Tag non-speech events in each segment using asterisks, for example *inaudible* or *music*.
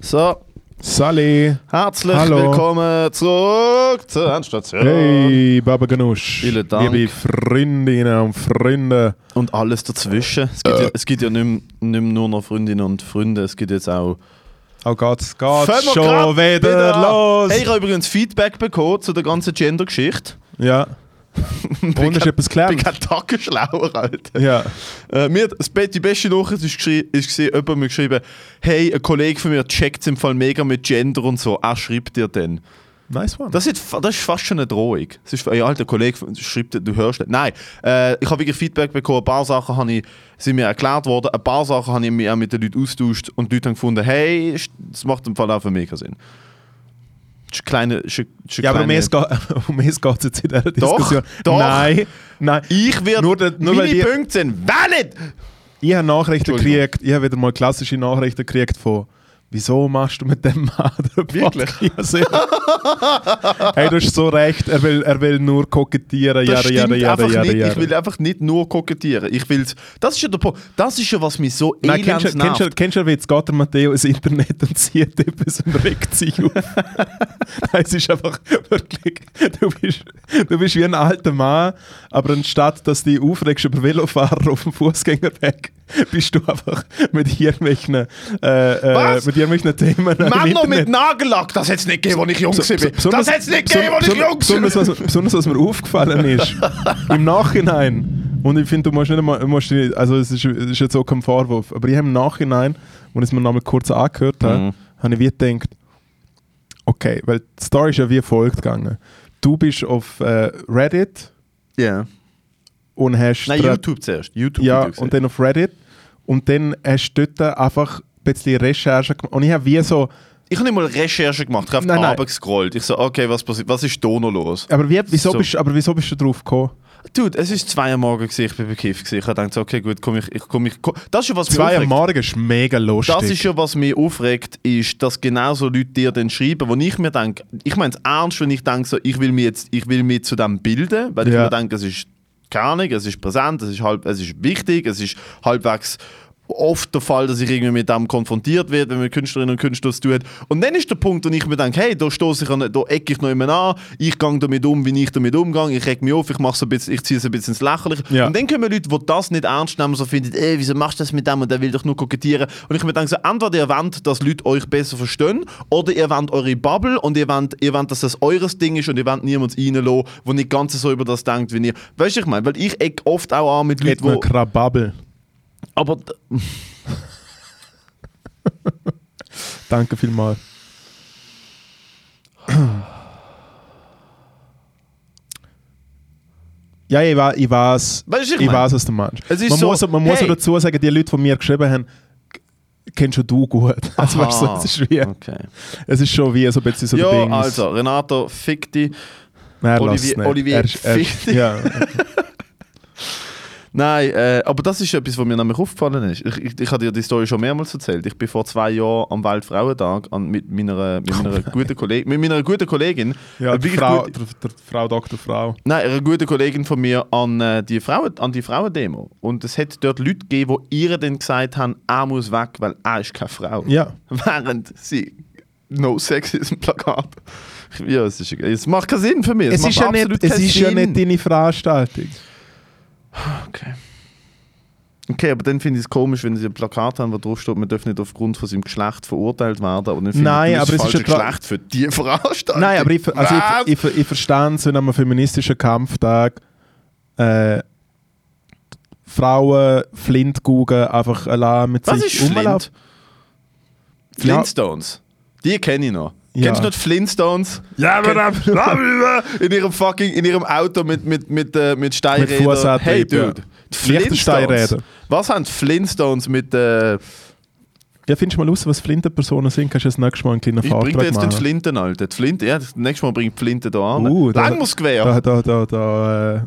So, Sally. herzlich Hallo. willkommen zurück zur Endstation. Hey, Baba Ganusch. Vielen Dank. Liebe Freundinnen und Freunde. Und alles dazwischen. Es gibt, ja, es gibt ja nicht, mehr- nicht mehr nur noch Freundinnen und Freunde, es gibt jetzt auch. Oh Gott, es geht schon wieder, an. los. Hey, ich habe übrigens Feedback bekommen zu der ganzen Gender-Geschichte. Ja. Und ist etwas *laughs* Ich bin gelernt? kein Tag schlauer, Alter. Ja. Äh, mir, die beste Nachricht ist, ist gesehen, jemand mir geschrieben, hey, ein Kollege von mir checkt im Fall mega mit Gender und so. Er schreibt dir denn. Nice one. Das ist, das ist fast schon eine Drohung. Das ist, ja, alter Kollege schreibt, du hörst nicht. Nein, äh, ich habe wirklich Feedback bekommen. Ein paar Sachen habe ich, sind mir erklärt worden. Ein paar Sachen habe ich mich auch mit den Leuten austauscht und die Leute haben gefunden, hey, das macht im Fall auch für mich keinen Sinn. Kleine, eine ja, aber um es geht es jetzt in dieser Doch, Diskussion. doch. Nein, nein. Ich werde, Nur der- nur meine die- Punkte sind valid! Ich habe Nachrichten gekriegt, ich habe wieder mal klassische Nachrichten gekriegt von Wieso machst du mit dem Mann *laughs* Wirklich? *laughs* Hey, du hast so recht, er will, er will nur kokettieren, Das jada, nicht. jada. Ich will einfach nicht nur kokettieren. Ich will's, das ist ja der Punkt. Das ist ja, was mich so Nein, elends kennst du, kennst, nervt. kennst du, wie jetzt geht der Matteo ins Internet und sieht etwas und regt sich auf? *laughs* Nein, es ist einfach wirklich, du bist, du bist wie ein alter Mann, aber anstatt dass du dich aufregst über Velofahrer auf dem Fußgängerweg, *laughs* bist du einfach mit irgendwelchen, äh, äh, Was? mit irgendwelchen Themen Männer Internet. mit Nagellack, das hätte es nicht gegeben, als ich jung So- so- war. besonders- Das hätte es nicht gegeben, als ich jung besonders, war. was, besonders was mir aufgefallen *laughs* ist, im Nachhinein, und ich finde, du musst nicht einmal, musst nicht, also es ist, es ist jetzt auch kein Vorwurf, aber ich habe im Nachhinein, als ich es mir nochmal kurz angehört habe, Mhm. habe ich wie gedacht, okay, weil die Story ist ja wie folgt gegangen. Du bist auf äh, Reddit Ja. Und hast... Nein, YouTube zuerst. YouTube Ja, und dann auf Reddit und dann hast du dort einfach ein bisschen Recherche gemacht und ich habe wie so... ich habe nicht mal Recherche gemacht, ich habe Nein, nein. gescrollt. Ich so, okay, was, passiert, was ist da noch los? Aber, wie, wieso, So. bist, aber wieso bist du drauf gekommen? Dude, es ist zwei Uhr morgens, gewesen, ich bin bekifft. gewesen. Ich habe gedacht, okay, gut, komm ich, ich, komm ich, komm. Das ist ja was mich Zwei am. Morgen ist mega lustig. Das ist ja, was mich aufregt, ist, dass genau so Leute dir dann schreiben, wo ich mir denke, ich meine es ernst, wenn ich denke, so, ich will mich jetzt, ich will mich zu dem bilden, weil ich Ja. mir denke, es ist keine Ahnung, es ist präsent, es ist, halb, es ist wichtig, es ist halbwegs oft der Fall, dass ich irgendwie mit dem konfrontiert werde, wenn man mit Künstlerinnen und Künstlern zu tun hat. Und dann ist der Punkt, wo ich mir denke, hey, da stoße ich an, da ecke ich noch immer an, ich gehe damit um, wie ich damit umgehe, ich reg mich auf, ich, mache so ein bisschen, ich ziehe es ein bisschen ins Lächerliche. Ja. Und dann kommen Leute, die das nicht ernst nehmen, so finden, ey, wieso machst du das mit dem und der will doch nur kokettieren. Und ich mir denke, so, entweder ihr wollt, dass Leute euch besser verstehen, oder ihr wollt eure Bubble und ihr wollt, ihr wollt dass das eures Ding ist und ihr wollt niemand reinlassen, der nicht ganz so über das denkt wie ihr. Weißt du, ich meine, weil ich eck oft auch an mit Leuten, wo... Krababel. Aber *laughs* Danke vielmals. Ja, ich, wa- ich weiß, Weißt du, ich ich mein? weiß, was du meinst. Man so, muss, man muss hey. auch dazu sagen, die Leute, die mir geschrieben haben, kennst schon du gut. *laughs* Also, weißt du, es, ist wie, Okay. es ist schon wie so ein bisschen so Ja, der Ding. also, Renato, fick dich. Nein, Olivier-. Olivier, Er er fick dich. ja. *laughs* Nein, äh, aber das ist etwas, was mir nämlich aufgefallen ist. Ich, ich, ich habe dir die Story schon mehrmals erzählt. Ich bin vor zwei Jahren am Weltfrauentag an, mit, meiner, mit, meiner *laughs* guten Kollegin, mit meiner guten Kollegin, ja äh, die Frau, gut- der, der Frau Dr. Frau. nein, eine gute Kollegin von mir an, äh, die Frauen, an die Frauendemo. Und es hat dort Leute gegeben, die ihr dann gesagt haben, er muss weg, weil er ist keine Frau. Ja. *laughs* Während sie No Sexism Plakat. Ja, es, ist, es macht keinen Sinn für mich. Es, macht ist, ja nicht, es ist ja nicht deine Veranstaltung. Okay. Okay, aber dann finde ich es komisch, wenn sie ein Plakat haben, wo drauf steht, man darf nicht aufgrund von seinem Geschlecht verurteilt werden. Aber dann finde Nein, ich, aber das es ist tra- Geschlecht für die Veranstaltung. Nein, aber ich, also ich, ich, ich verstehe es, wenn am feministischen Kampftag äh, Frauen Flintkugeln einfach allein mit Was sich ist. Flint? Flintstones. Die kenne ich noch. Ja. Kennst du noch die Flintstones? Ja, *laughs* in ihrem fucking, in ihrem Auto mit, mit, mit, äh, mit Steinrädern. Fußantrieb, hey, ja. Dude. Die Leichte Flintstones. Was haben die Flintstones mit... Äh, Ja, findest du mal raus, was Flintenpersonen sind? Kannst du das nächste Mal einen kleinen ich bring dir Vortrag jetzt den machen? Flinten, Alter. Die Flinte, ja, das nächste Mal bring ich die Flinte da an. Uh, Lang muss Gewehr. Da, da, da, da, äh,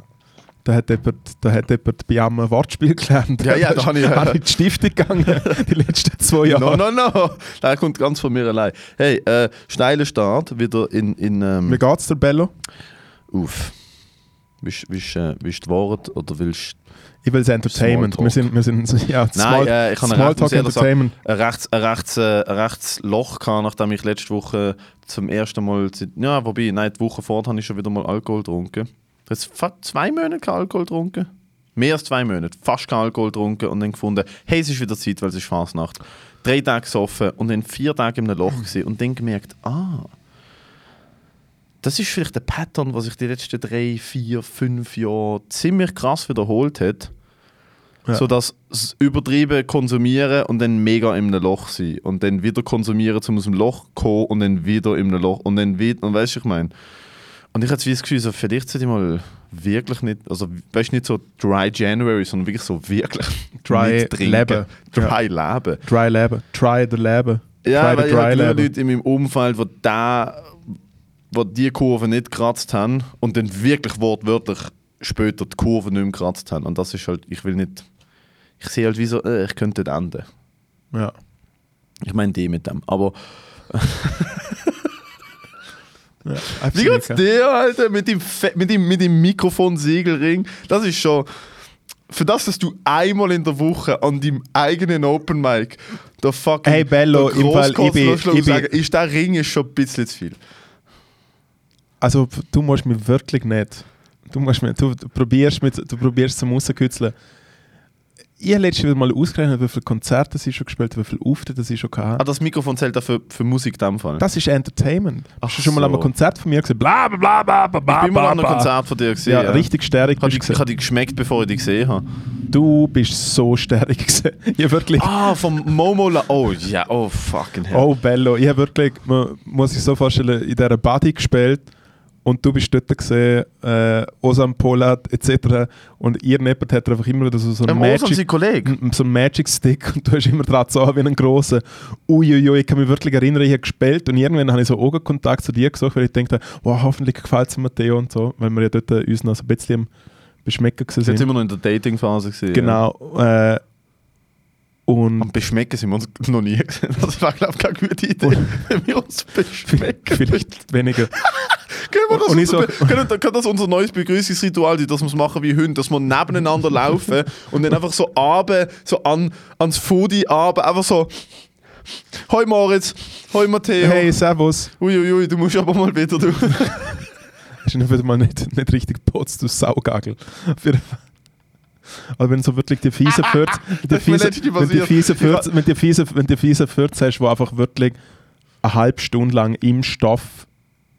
da hat jemand, da hat jemand bei einem ein Wortspiel gelernt. Ja, ja, da habe ich- habe ich die Stiftung gegangen, die letzten zwei Jahre. No, no, no. Der kommt ganz von mir allein. Hey, äh, steiler Start wieder in. in Wie ähm, geht's dir, Bello? Uff. Willst du äh, willst, die Worte oder willst Ich will es Entertainment. Wir sind, wir sind ja, Nein, äh, ich kann Smalltalk sagen, Entertainment. ein rechts, ein rechts, äh, ein rechts Loch gehabt, nachdem ich letzte Woche zum ersten Mal, ja, wobei, nein, die Woche vorher habe ich schon wieder mal Alkohol getrunken. Jetzt fast zwei Monate kein Alkohol getrunken. Mehr als zwei Monate, fast kein Alkohol getrunken und dann gefunden, hey, es ist wieder Zeit, weil es ist Fasnacht. Drei Tage gesoffen und dann vier Tage in einem Loch gewesen und dann gemerkt, ah, das ist vielleicht ein Pattern, was sich die letzten drei, vier, fünf Jahre ziemlich krass wiederholt hat. Ja. So dass das übertrieben konsumieren und dann mega in einem Loch sein. Und dann wieder konsumieren, um aus dem Loch zu kommen und dann wieder in einem Loch und dann wieder. Und weißt du, ich meine. Und ich hatte das Gefühl, so, vielleicht sollte ich mal wirklich nicht, also weißt du, nicht so Dry January, sondern wirklich so wirklich *laughs* Dry. Leben. Dry Leben. Dry Leben. Try the Leben. Ja, weil ich habe. Leute in meinem Umfeld, die da, wo die Kurve nicht gekratzt haben und dann wirklich wortwörtlich später die Kurve nicht mehr gekratzt haben. Und das ist halt, ich will nicht, ich sehe halt wie so, äh, ich könnte dort enden. Ja. Ich meine die mit dem. Aber *laughs* ja. wie geht's dir, Alter, mit dem, Fe mit dem, mit dem Mikrofon-Siegelring? Das ist schon, für das, dass du einmal in der Woche an deinem eigenen Open Mic der fucking Hey, Bello, im Fall, ich bin- ich sagen, ist der Ring ist schon ein bisschen zu viel. Also du musst mich wirklich nicht. Du, musst mich, du, du probierst mit, du probierst zum rauskützeln. Ich habe letztes Mal ausgerechnet, wie viele Konzerte sie schon gespielt haben, wie viele Auftritte sie schon Ah, hatten. das Mikrofon zählt auch für, für Musik in dem Fall. Das ist Entertainment. Ach Hast du schon mal so. an einem Konzert von mir gesehen? Bla bla bla bla bla bla ich bin mal an einem. Konzert von dir gesehen. Ja, Ja, richtig stärrig Ich habe ich hab gesehen. die geschmeckt, bevor ich die gesehen habe. Du bist so stärrig *laughs* gesehen. Ich wirklich... Ah, vom Momo La Oh ja, oh fucking hell. Oh, Bello. Ich habe wirklich, man muss sich so vorstellen, in dieser Body gespielt und du bist dort gesehen, äh, Osam Polat etc. Und ihr Neppert hat einfach immer wieder so, so einen ähm, Magic, so einen Magic Stick *laughs* und du hast immer dran so wie einen grossen. Uiuiui, ich kann mich wirklich erinnern, ich habe gespielt und irgendwann habe ich so Augenkontakt zu dir gesucht, weil ich dachte, wow, hoffentlich gefällt es Matteo und so, weil wir ja dort uns noch so ein bisschen Beschmecken Wir sind sind. immer noch in der Dating-Phase. Genau. Äh, und Am Beschmecken sind wir uns noch nie gesehen. Das war, glaube ich, keine gute Idee, wenn wir uns beschmecken. vielleicht weniger. *laughs* Können, wir das Und unser, so- können, kann das unser neues Begrüßungsritual sein, dass wir es machen wie Hunde, dass wir nebeneinander laufen und dann einfach so abe, so an, ans Foodie abe, einfach so Hoi Moritz, hoi Matteo. Hey, Servus. Uiuiui, du musst aber mal wieder du. Hast du wieder mal nicht, nicht richtig putzt, du Saugagel. Auf jeden Fall. Aber wenn so wirklich die fiese Fürz, die Das ist mir fiese, letztens wenn die fiese wenn die fiese, wenn die fiese Fürz hast, wo einfach wirklich eine halbe Stunde lang im Stoff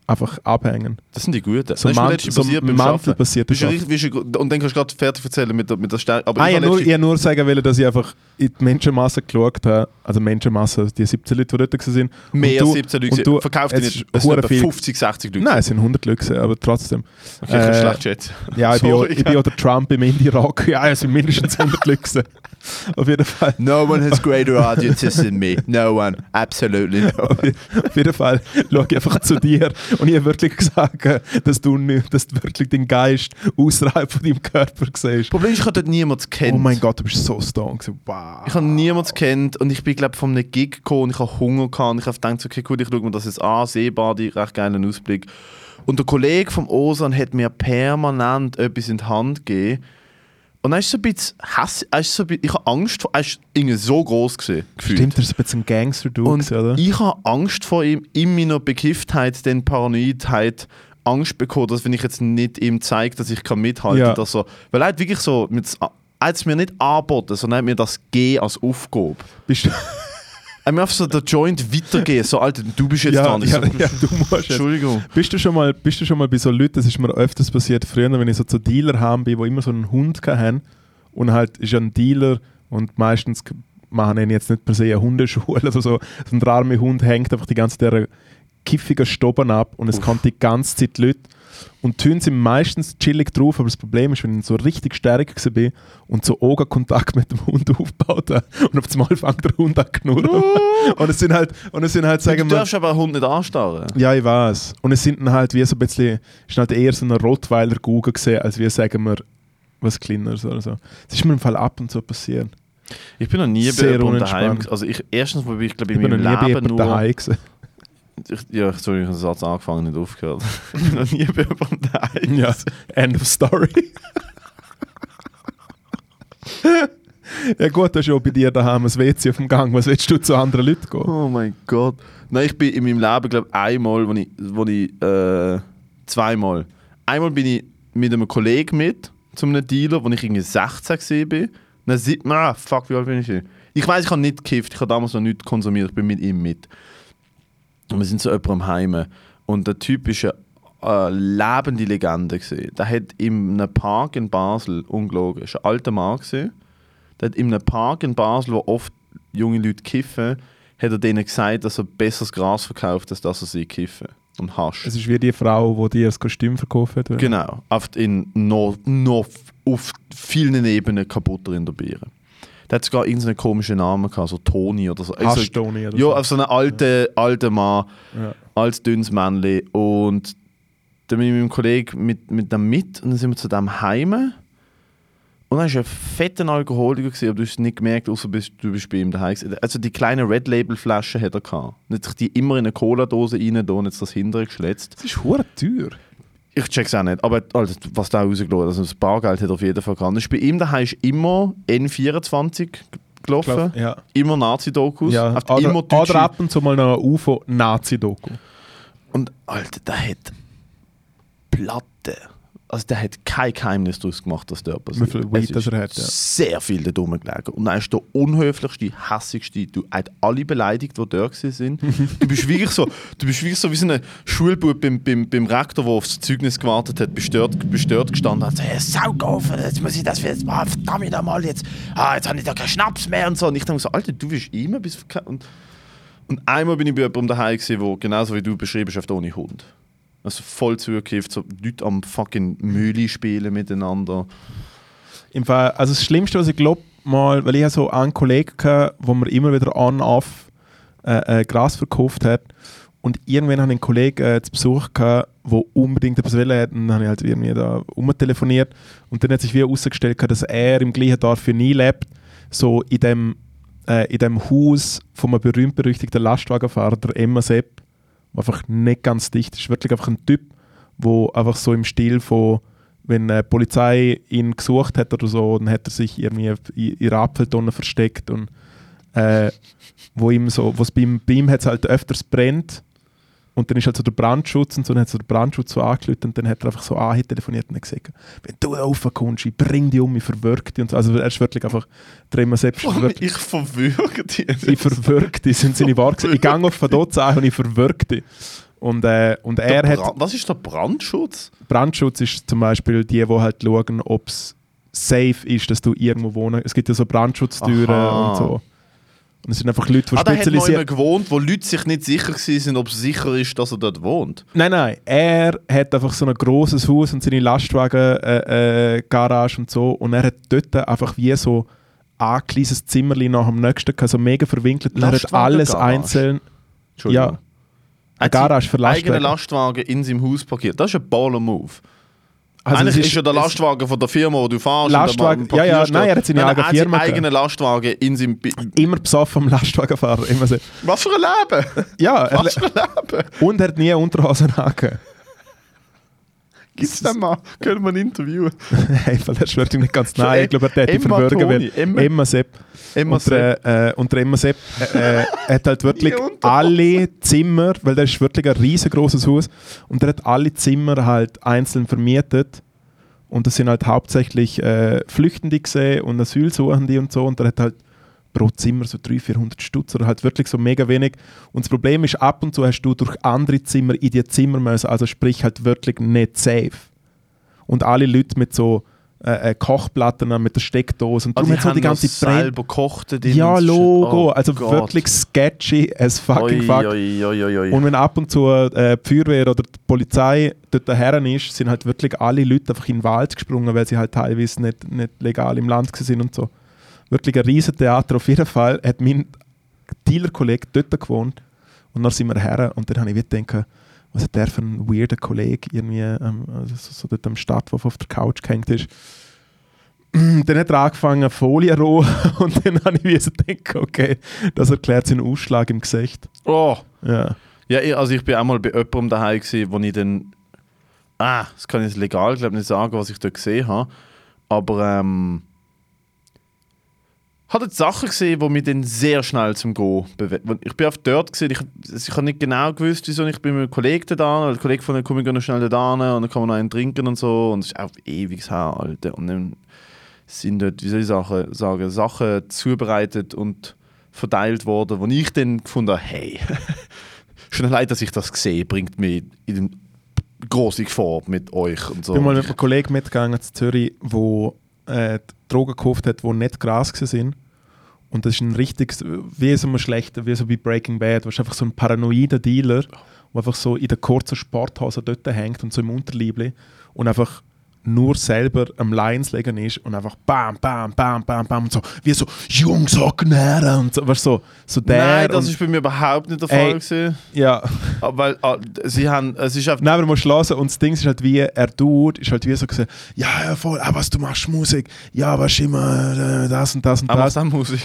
einfach abhängen. Das sind die Guten. So das ist mir Mantel- letztens so passiert beim Mantel du, und dann kannst du gerade fertig erzählen mit der, mit der Stärke. Aber Ah, ich ich habe nur, ich nur sagen wollen, dass ich einfach in die Menschenmasse geschaut habe. Also Menschenmasse, die 17 Leute, die dort waren. mehr als du- 17 Leute du- Verkauft es nicht. Es sind hure etwa viel- 50, 60 Leute. Nein, es sind 100 Leute, aber trotzdem. Okay, ich Äh, schlecht schätzen. Ja, ich bin, *laughs* auch, Sorry. ich bin auch der Trump im Indie-Rock. Ja, es sind mindestens 100 Leute. *laughs* Auf jeden Fall. No one has greater audiences than me. No one. Absolutely no Auf je- *laughs* auf jeden Fall schaue ich einfach zu dir und ich habe wirklich gesagt, dass du, nicht, dass du wirklich den Geist außerhalb von deinem Körper siehst. Problem ist, ich habe dort niemanden kennt. Oh mein Gott, du bist so stoned. Wow. Ich habe niemanden kennt und ich bin, glaube von einem Gig gekommen und ich habe Hunger gehabt und ich habe gedacht, okay, gut, ich schaue mir das jetzt an, Seebadi, recht geilen Ausblick. Und der Kollege vom Osan hat mir permanent etwas in die Hand gegeben. Und er ist so ein bisschen Hass, er so bisschen, ich habe Angst vor, er ist irgendwie so groß gesehen, gefühlt. Stimmt, das ist ein bisschen ein Gangster-Dude, Und oder? ich habe Angst vor ihm, in meiner Bekifftheit, den Paranoidheit, Angst bekommen, dass wenn ich jetzt nicht ihm zeige, dass ich kann mithalten Ja. kann, dass er, weil er hat wirklich so, mit, er hat es mir nicht angeboten, sondern er hat mir das G als Aufgabe. Bist du, Er hat mir so den Joint weitergeben, so Alter, du bist jetzt ja, dran. Ja, so, ja, du musst jetzt. Entschuldigung. Bist du, schon mal, bist du schon mal bei so Leuten, das ist mir öfters passiert früher, wenn ich so zu Dealer haben bin, die immer so einen Hund haben und halt ist ein Dealer und meistens machen ihn jetzt nicht per se eine Hundeschule oder so. So ein armer Hund hängt einfach die ganze Zeit der kiffigen Stoppen ab und es Uff. kommt die ganze Zeit Leute und die Hunde sind meistens chillig drauf, aber das Problem ist, wenn ich so richtig stark bin und so Augenkontakt mit dem Hund *laughs* aufgebaut habe und auf einmal fängt der Hund an zu knurren. und es sind halt, und es sind halt, Du sagen wir, darfst aber einen Hund nicht anstarren. ja, ich weiß. Und es sind dann halt wie so ein bisschen, es ist halt eher so ein Rottweiler Google gesehen, als wie sagen wir was Kleineres oder so. Das ist mir im Fall ab und zu passiert. Ich bin noch nie bei Sehr jemandem daheim. Also ich, erstens, wo ich glaube Ich in bin noch meinem nie bei Leben nur... daheim. Ich, ja, sorry, ich habe den Satz angefangen, nicht aufgehört. *laughs* ich bin noch nie bei jemandem daheim. Ja, end of story. *laughs* Ja gut, das ist ja bei dir daheim ein WC auf dem Gang. Was willst du zu anderen Leuten gehen? Oh mein Gott. Nein, ich bin in meinem Leben, glaube ich, einmal, wo ich, wo ich äh, zweimal. Einmal bin ich mit einem Kollegen mit, zu einem Dealer, wo ich irgendwie 16 gesehen bin. Dann sieht man, ah, fuck, wie alt bin ich hier? Ich weiß, ich habe nicht gekifft, ich habe damals noch nichts konsumiert, ich bin mit ihm mit. Und wir sind so jemand am Heime. Und der Typ ist eine äh, lebende Legende gesehen. Der hat in einem Park in Basel, ungelogen, ist ein alter Mann gesehen. Der hat in einem Park in Basel, wo oft junge Leute kiffen, hat er denen gesagt, dass er besseres Gras verkauft, als dass er sie kiffen. Und Hasch. Es ist wie die Frau, die dir das Kostüm verkauft hat. oder? Genau. Auf, in noch, noch auf vielen Ebenen kaputter in der Biere. Der hat sogar irgendeinen komischen Namen gehabt, so Toni oder so. Also, Haschtoni oder ja, so. auf so einen alten, alten Mann, Ja. als dünnes Männchen. Und dann bin ich mit meinem Kollegen mit, mit dem mit und dann sind wir zu dem heime. Und dann war ein fetter Alkoholiker, gewesen, aber du hast es nicht gemerkt, außer bist, du bist bei ihm daheim. Also die kleinen Red Label Flaschen hat er gehabt. Nicht sich die immer in eine Cola-Dose rein und jetzt das hintere geschletzt. Das ist hure teuer. Ich check's auch nicht, aber Alter, was da rausgelassen hat, also das Bargeld hat auf jeden Fall gehabt. Ist bei ihm daheim ist immer N24 gelaufen, Ja. immer Nazi-Dokus, Ja, oder, immer deutsche oder ab und zu mal noch UFO-Nazi-Doku. Und Alter, der hat Platte. Also der hat kein Geheimnis daraus gemacht, dass der passiert. Wie viel Weed das er hat, ja. Sehr viel da dumm gelegen. Und dann ist der unhöflichste, hässigste. Du hast alle beleidigt, die da sind. *laughs* du bist wirklich so, du bist wirklich so wie so ein Schulbub beim, beim, beim Rektor, der aufs Zeugnis gewartet hat, bestört, bestört gestanden hat. So, hey, Saugofen, jetzt muss ich das jetzt machen, verdammt nochmal jetzt. Ah, jetzt habe ich da keinen Schnaps mehr und so. Und ich denke so, Alter, du bist immer bis... Und, und einmal bin ich bei jemandem daheim wo genauso wie du beschrieben hast, ohne Hund. Also voll zugekifft, so Leute am fucking Mühle spielen miteinander. Im Fall, also das Schlimmste, was ich glaube, mal, weil ich habe so einen Kollegen hatte, wo mir immer wieder on-off äh, äh, Gras verkauft hat. Und irgendwann hatte ich einen Kollegen äh, zu Besuch, der unbedingt etwas wollte. Und dann habe ich halt irgendwie da umtelefoniert. Und dann hat sich wie herausgestellt, dass er im gleichen Dorf für nie lebt. So in dem, äh, in dem Haus von einem berühmt-berüchtigten Lastwagenfahrer, Emma Sepp, einfach nicht ganz dicht ist. Wirklich einfach ein Typ, wo einfach so im Stil von wenn die Polizei ihn gesucht hat oder so, dann hat er sich irgendwie in in ihrer Apfeltonne versteckt und äh, wo ihm so, was bei ihm, bei ihm hat es halt öfters brennt und dann ist halt so der Brandschutz und so, dann hat so der Brandschutz so angelötet und dann hat er einfach so telefoniert und gesagt, wenn du raufkommst, ich bring dich um, ich verwirk dich und so. Also er ist wirklich einfach, immer selbst verwirkt. ich verwürge dich. *laughs* Ich verwirk dich, sind seine Worte. gewesen. Ich gehe auf den Dotz an und ich verwirk dich. Und, äh, und er hat... Was ist der Brandschutz? Brandschutz ist zum Beispiel die, die halt schauen, ob es safe ist, dass du irgendwo wohnst. Es gibt ja so Brandschutztüren Aha. und so. Und es sind einfach Leute, die Ah, der hat spezialisiert... gewohnt, wo Leute sich nicht sicher waren, ob es sicher ist, dass er dort wohnt. Nein, nein, er hat einfach so ein grosses Haus und seine Lastwagen-Garage äh, äh, Garage und so. Und er hat dort einfach wie so ein kleines Zimmerchen nach dem nächsten, gehabt, so mega verwinkelt. Und er hat alles Lastwagen-Garage? einzeln... Entschuldigung. Ja, eine Garage für Eigene Lastwagen. Lastwagen in seinem Haus parkiert. Das ist ein baller Move. Also Eigentlich es ist, ja der Lastwagen von der Firma, wo du fahrst. Lastwagen- ja, ja, nein, er hat seine eigene seinen Firma gehabt. eigenen Lastwagen in seinem... Bi Immer besoffen am Lastwagenfahrer. Immer so. Was für ein Leben! Ja, Was für ein Leben! und er hat nie Unterhosen angegeben. Gibt es den mal? *laughs* Können wir ein Interviewen? *laughs* Hey, weil schwört ihm nicht ganz nahe. Ich glaube, er hätte Emma verwürgen Toni. Emma- Emma Sepp. Emma und, der, äh, und der Emma Sepp äh, äh, hat halt *laughs* wirklich alle Zimmer, weil das ist wirklich ein riesengroßes Haus, und er hat alle Zimmer halt einzeln vermietet. Und das sind halt hauptsächlich äh, Flüchtende gesehen und Asylsuchende und so. Und er hat halt pro Zimmer so 300, 400 Stutz oder halt wirklich so mega wenig. Und das Problem ist, ab und zu hast du durch andere Zimmer in die Zimmer müssen, also sprich halt wirklich nicht safe. Und alle Leute mit so äh, äh, Kochplatten mit der Steckdose und Also darum hat so die ganze Brenn selber gekocht. ja, Logo. Oh also Gott. wirklich sketchy as fucking Oi, fuck. oi, oi. Und wenn ab und zu äh, die Feuerwehr oder die Polizei dort daher ist, sind halt wirklich alle Leute einfach in den Wald gesprungen, weil sie halt teilweise nicht, nicht legal im Land sind und so. Wirklich ein riesen Theater. Auf jeden Fall hat mein Dealer-Kollege dort gewohnt und dann sind wir her und dann habe ich gedacht, was hat der für ein weirder Kollege irgendwie ähm, also so, dort am Stadtwurf auf der Couch gehängt ist. *clears throat* dann hat er angefangen Folie roh *laughs* und dann habe ich so gedacht, okay, das erklärt seinen Ausschlag im Gesicht. oh. Ja. Ja, ich, also ich bin einmal bei jemandem daheim gewesen, wo ich dann... Ah, das kann ich legal glaub, nicht sagen, was ich da gesehen habe. Aber ähm, habe dort Sachen gesehen, die mich dann sehr schnell zum Gehen bewegen. Ich bin auf dort gesehen, ich, ich habe nicht genau gewusst, wieso ich bin mit einem Kollegen da, weil der Kollege von komme ich noch schnell da und dann kann man noch einen trinken und so und es ist auch ewig her, Alter. Und dann sind dort, wie soll ich sagen, sagen Sachen zubereitet und verteilt worden, wo ich dann gefunden habe, hey, *laughs* schon allein, dass ich das sehe, bringt mich in den große Gefahr mit euch und so. Ich bin mal mit einem Kollegen mitgegangen zu Zürich, wo äh, Drogen gekauft hat, die nicht Gras sind. Und das ist ein richtiges, wie so ein schlechter, wie so bei Breaking Bad, wo einfach so ein paranoider Dealer, der einfach so in der kurzen Sporthose dort hängt und so im Unterliebli und einfach nur selber am Lines legen ist und einfach bam, bam, bam, bam, bam und so, wie so, Jungs, Agnere und so, weißt so, so der. Nein, das ist bei mir überhaupt nicht der Fall Ey. gewesen. ja. Aber Weil ah, sie haben, es ist einfach Nein, aber du musst hören und das Ding ist halt wie, er tut, ist halt wie so gesagt, ja, ja, voll, ah, was, du machst Musik, ja, was immer äh, das und das und aber das. das Musik.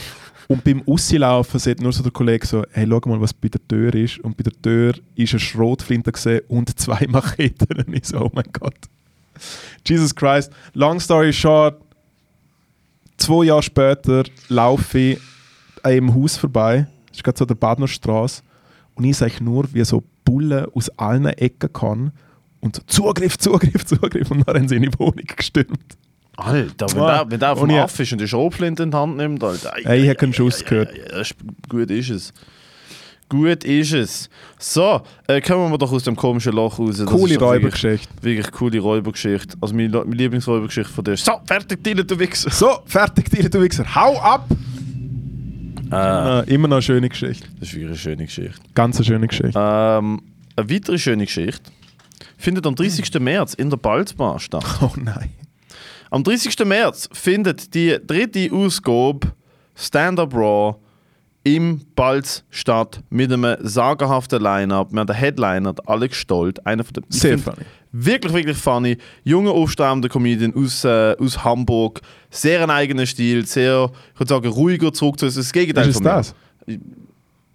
Und beim Auslaufen sieht nur so der Kollege so, hey, schau mal, was bei der Tür ist. Und bei der Tür ist eine Schrotflinte gesehen und zwei *laughs* Macheten. Und ich so, oh mein Gott. Jesus Christ. Long story short, zwei Jahre später laufe ich an einem Haus vorbei. Das ist gerade so der Badnerstraße. Und ich sehe nur, wie so Bullen aus allen Ecken kann. Und so, Zugriff, Zugriff, Zugriff. Und dann haben sie in die Wohnung gestürmt. Alter, wenn, Ah, der, wenn der auf und dem Aff ist und die Schrotflinte in die Hand nimmt, Alter. ei, Ey, ich habe keinen ei, Schuss ei, gehört. ei, ei, Gut ist es. Gut ist es. So, äh, kommen wir doch aus dem komischen Loch raus. Das Coole doch wirklich, Räubergeschichte. wirklich coole Räubergeschichte. Also meine, meine Lieblingsräubergeschichte von dir ist So, fertig, Dylan, du Wichser. So, fertig, Tiere, du Wichser. Hau ab! Äh, Äh, immer noch eine schöne Geschichte. das ist wirklich eine schöne Geschichte. Ganz eine schöne Geschichte. Ähm, eine weitere schöne Geschichte findet am 30. März in der Balzbar statt. *laughs* Oh nein. Am 30. März findet die dritte Ausgabe Stand-Up Raw im Balz statt mit einem sagenhaften Line-Up. Wir haben den Headliner, Alex Stolt, einer von den Sehr funny. Wirklich, wirklich funny. Junger, aufstrebender Comedian aus, äh, aus Hamburg. Sehr ein eigener Stil, sehr, ich würde sagen, ruhiger zurück zu. Es ist das Gegenteil Ist von mir. das?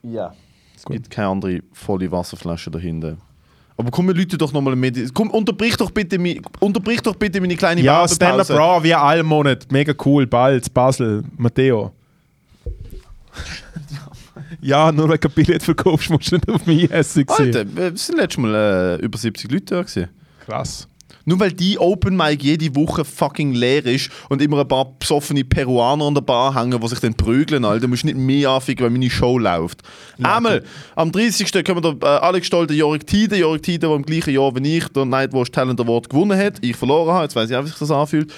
Ja. Es gibt keine andere volle Wasserflasche dahinter. Aber komm, Leute doch nochmal mit. Komm, unterbrich doch bitte, mi, unterbrich doch bitte meine kleine Ja. Stand-Up Raw wie alle Monate. Mega cool. Balz, Basel, Matteo. Ja, nur wenn du ein Billett verkaufst, musst du nicht auf mich sein. Alter, wir sind letztes Mal äh, über 70 Leute da gewesen. Krass. Nur weil die Open Mic jede Woche fucking leer ist und immer ein paar besoffene Peruaner an der Bar hängen, die sich dann prügeln, Alter, musst du nicht mehr anficken, weil meine Show läuft. Einmal, am 30. können wir der äh, Alex Stoll, der Jorik Tide, Jorik Tide, der im gleichen Jahr wie ich der Nightwatch Talent Award gewonnen hat, ich verloren habe, jetzt weiß ich auch, wie sich das anfühlt.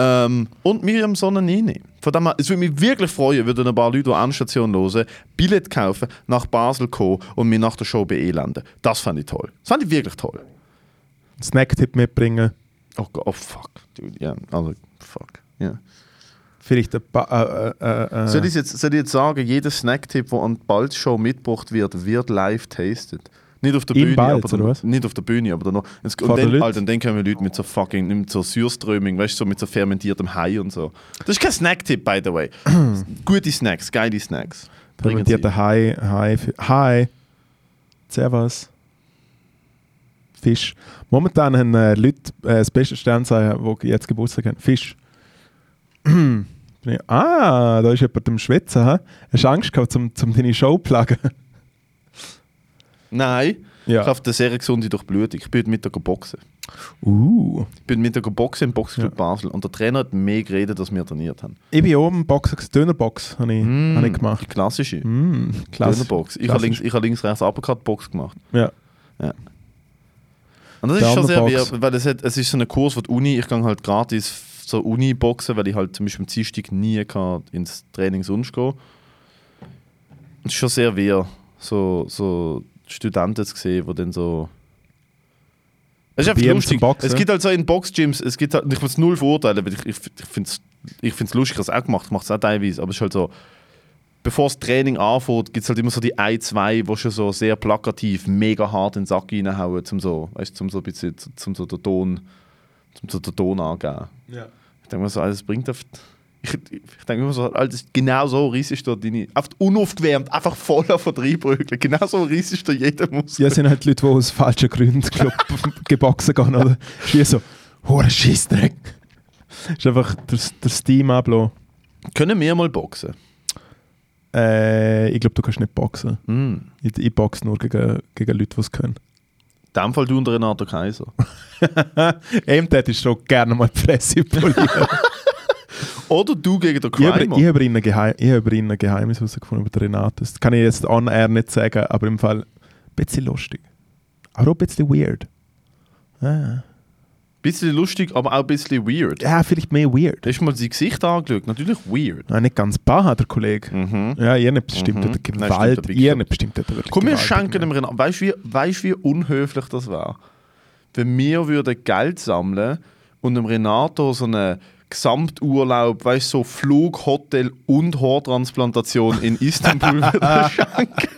Ähm, und Miriam Sonnenini. Von dem her, es würde mich wirklich freuen, würden ein paar Leute, die Anstation hören, Billett kaufen, nach Basel kommen und mich nach der Show beelenden. Das fand ich toll. Das fand ich wirklich toll. Snacktipp mitbringen. Oh, oh fuck, dude, ja, also fuck, ja. Vielleicht ein paar. Äh, äh, äh, Soll ich jetzt, soll ich jetzt sagen, jeder Snacktipp, der an die Balz-Show mitgebracht wird, wird live tasted? Nicht auf der Bühne, Balz, aber oder dann, was? nicht auf der Bühne, aber dann noch. Und den dann? Alter, dann kommen Leute mit so fucking, mit so Surströming, weißt du, so mit so fermentiertem Hai und so. Das ist kein Snacktipp, by the way. *clears throat* Gute Snacks, geile Snacks. Fermentierter Hai. Hai. Hai. Servus. Fisch. Momentan haben äh, Leute äh, das beste Sternzeichen, die jetzt Geburtstag haben. Fisch. *clears throat* Ah, da ist jemand am Schwitzen. He? Hast du Angst gehabt, um, um deine Show zu plagen? Nein, Ja. ich habe eine sehr gesunde Durchblutung. Ich bin heute Mittag boxen. Uh. Ich bin Mittag boxen im Boxclub Ja. Basel und der Trainer hat mehr geredet, als wir trainiert haben. Ich bin oben Boxen. Dönerbox habe ich, Mm, hab ich Die gemacht. klassische. Mm, klasse. Dönerbox. Ich habe Klassisch. links, ich habe links, rechts, Uppercut Box gemacht. Ja. Und das ist schon sehr Dönerbox. weird, weil es, hat, es ist so ein Kurs von der Uni, ich gehe halt gratis so Uni-Boxen, weil ich halt zum Beispiel am Dienstag nie kann ins Training sonst gehen Es ist schon sehr weird, so, so Studenten zu sehen, die dann so... Es ist einfach lustig. Es gibt halt so in Boxgyms, es gibt halt, ich will es null verurteilen, weil ich, ich, ich finde es ich find's lustig, ich habe es auch gemacht, ich mache es auch teilweise, aber es ist halt so, bevor das Training anfängt, gibt es halt immer so die ein, zwei, die schon so sehr plakativ, mega hart in den Sack reinhauen, zum so, weißt, zum so ein bisschen, zum so den Ton, zum so den Ton angeben. Ja. Ich denke mir so, alles bringt auf. Ich, ich denke mir so, Alter, genau so riesig du deine. Einfach unaufgewärmt, einfach voll auf der Reinbrügeln. Genau so riesig du jeden Muskel. Ja, sind halt Leute, die aus falschen Gründen *laughs* glaub, geboxen gehen, oder? Ist wie so, hoher Scheissdreck. Ist einfach der, der Steam ablassen. Können wir mal boxen? Äh, ich glaube, du kannst nicht boxen. Mm. Ich, ich boxe nur gegen, gegen Leute, die es können. In dem Fall du und Renato Kaiser. Ihm hätte ich schon gerne mal die Fresse *laughs* polieren. Oder du gegen den Crimer. ich habe über ihn ein Geheim- ihn ein Geheimnis herausgefunden über den Renato. Das kann ich jetzt on air nicht sagen, aber im Fall ein bisschen lustig. Aber auch ein bisschen weird. Ah. Bisschen lustig, aber auch ein bisschen weird. Ja, vielleicht mehr weird. Du hast mal sein Gesicht angeschaut. Natürlich weird. Ja, nicht ganz bar, der Kollege. Mhm. Ja, ihr nicht bestimmt Mhm. Nein, Gewalt. der ihr nicht bestimmt hat Komm, wir schenken dem. Renato. Weißt du, wie, weißt, wie unhöflich das wäre? Wenn wir würden Geld sammeln und dem Renato so einen Gesamturlaub, weißt du, so Flug, Hotel und Haartransplantation in Istanbul *laughs* schenken.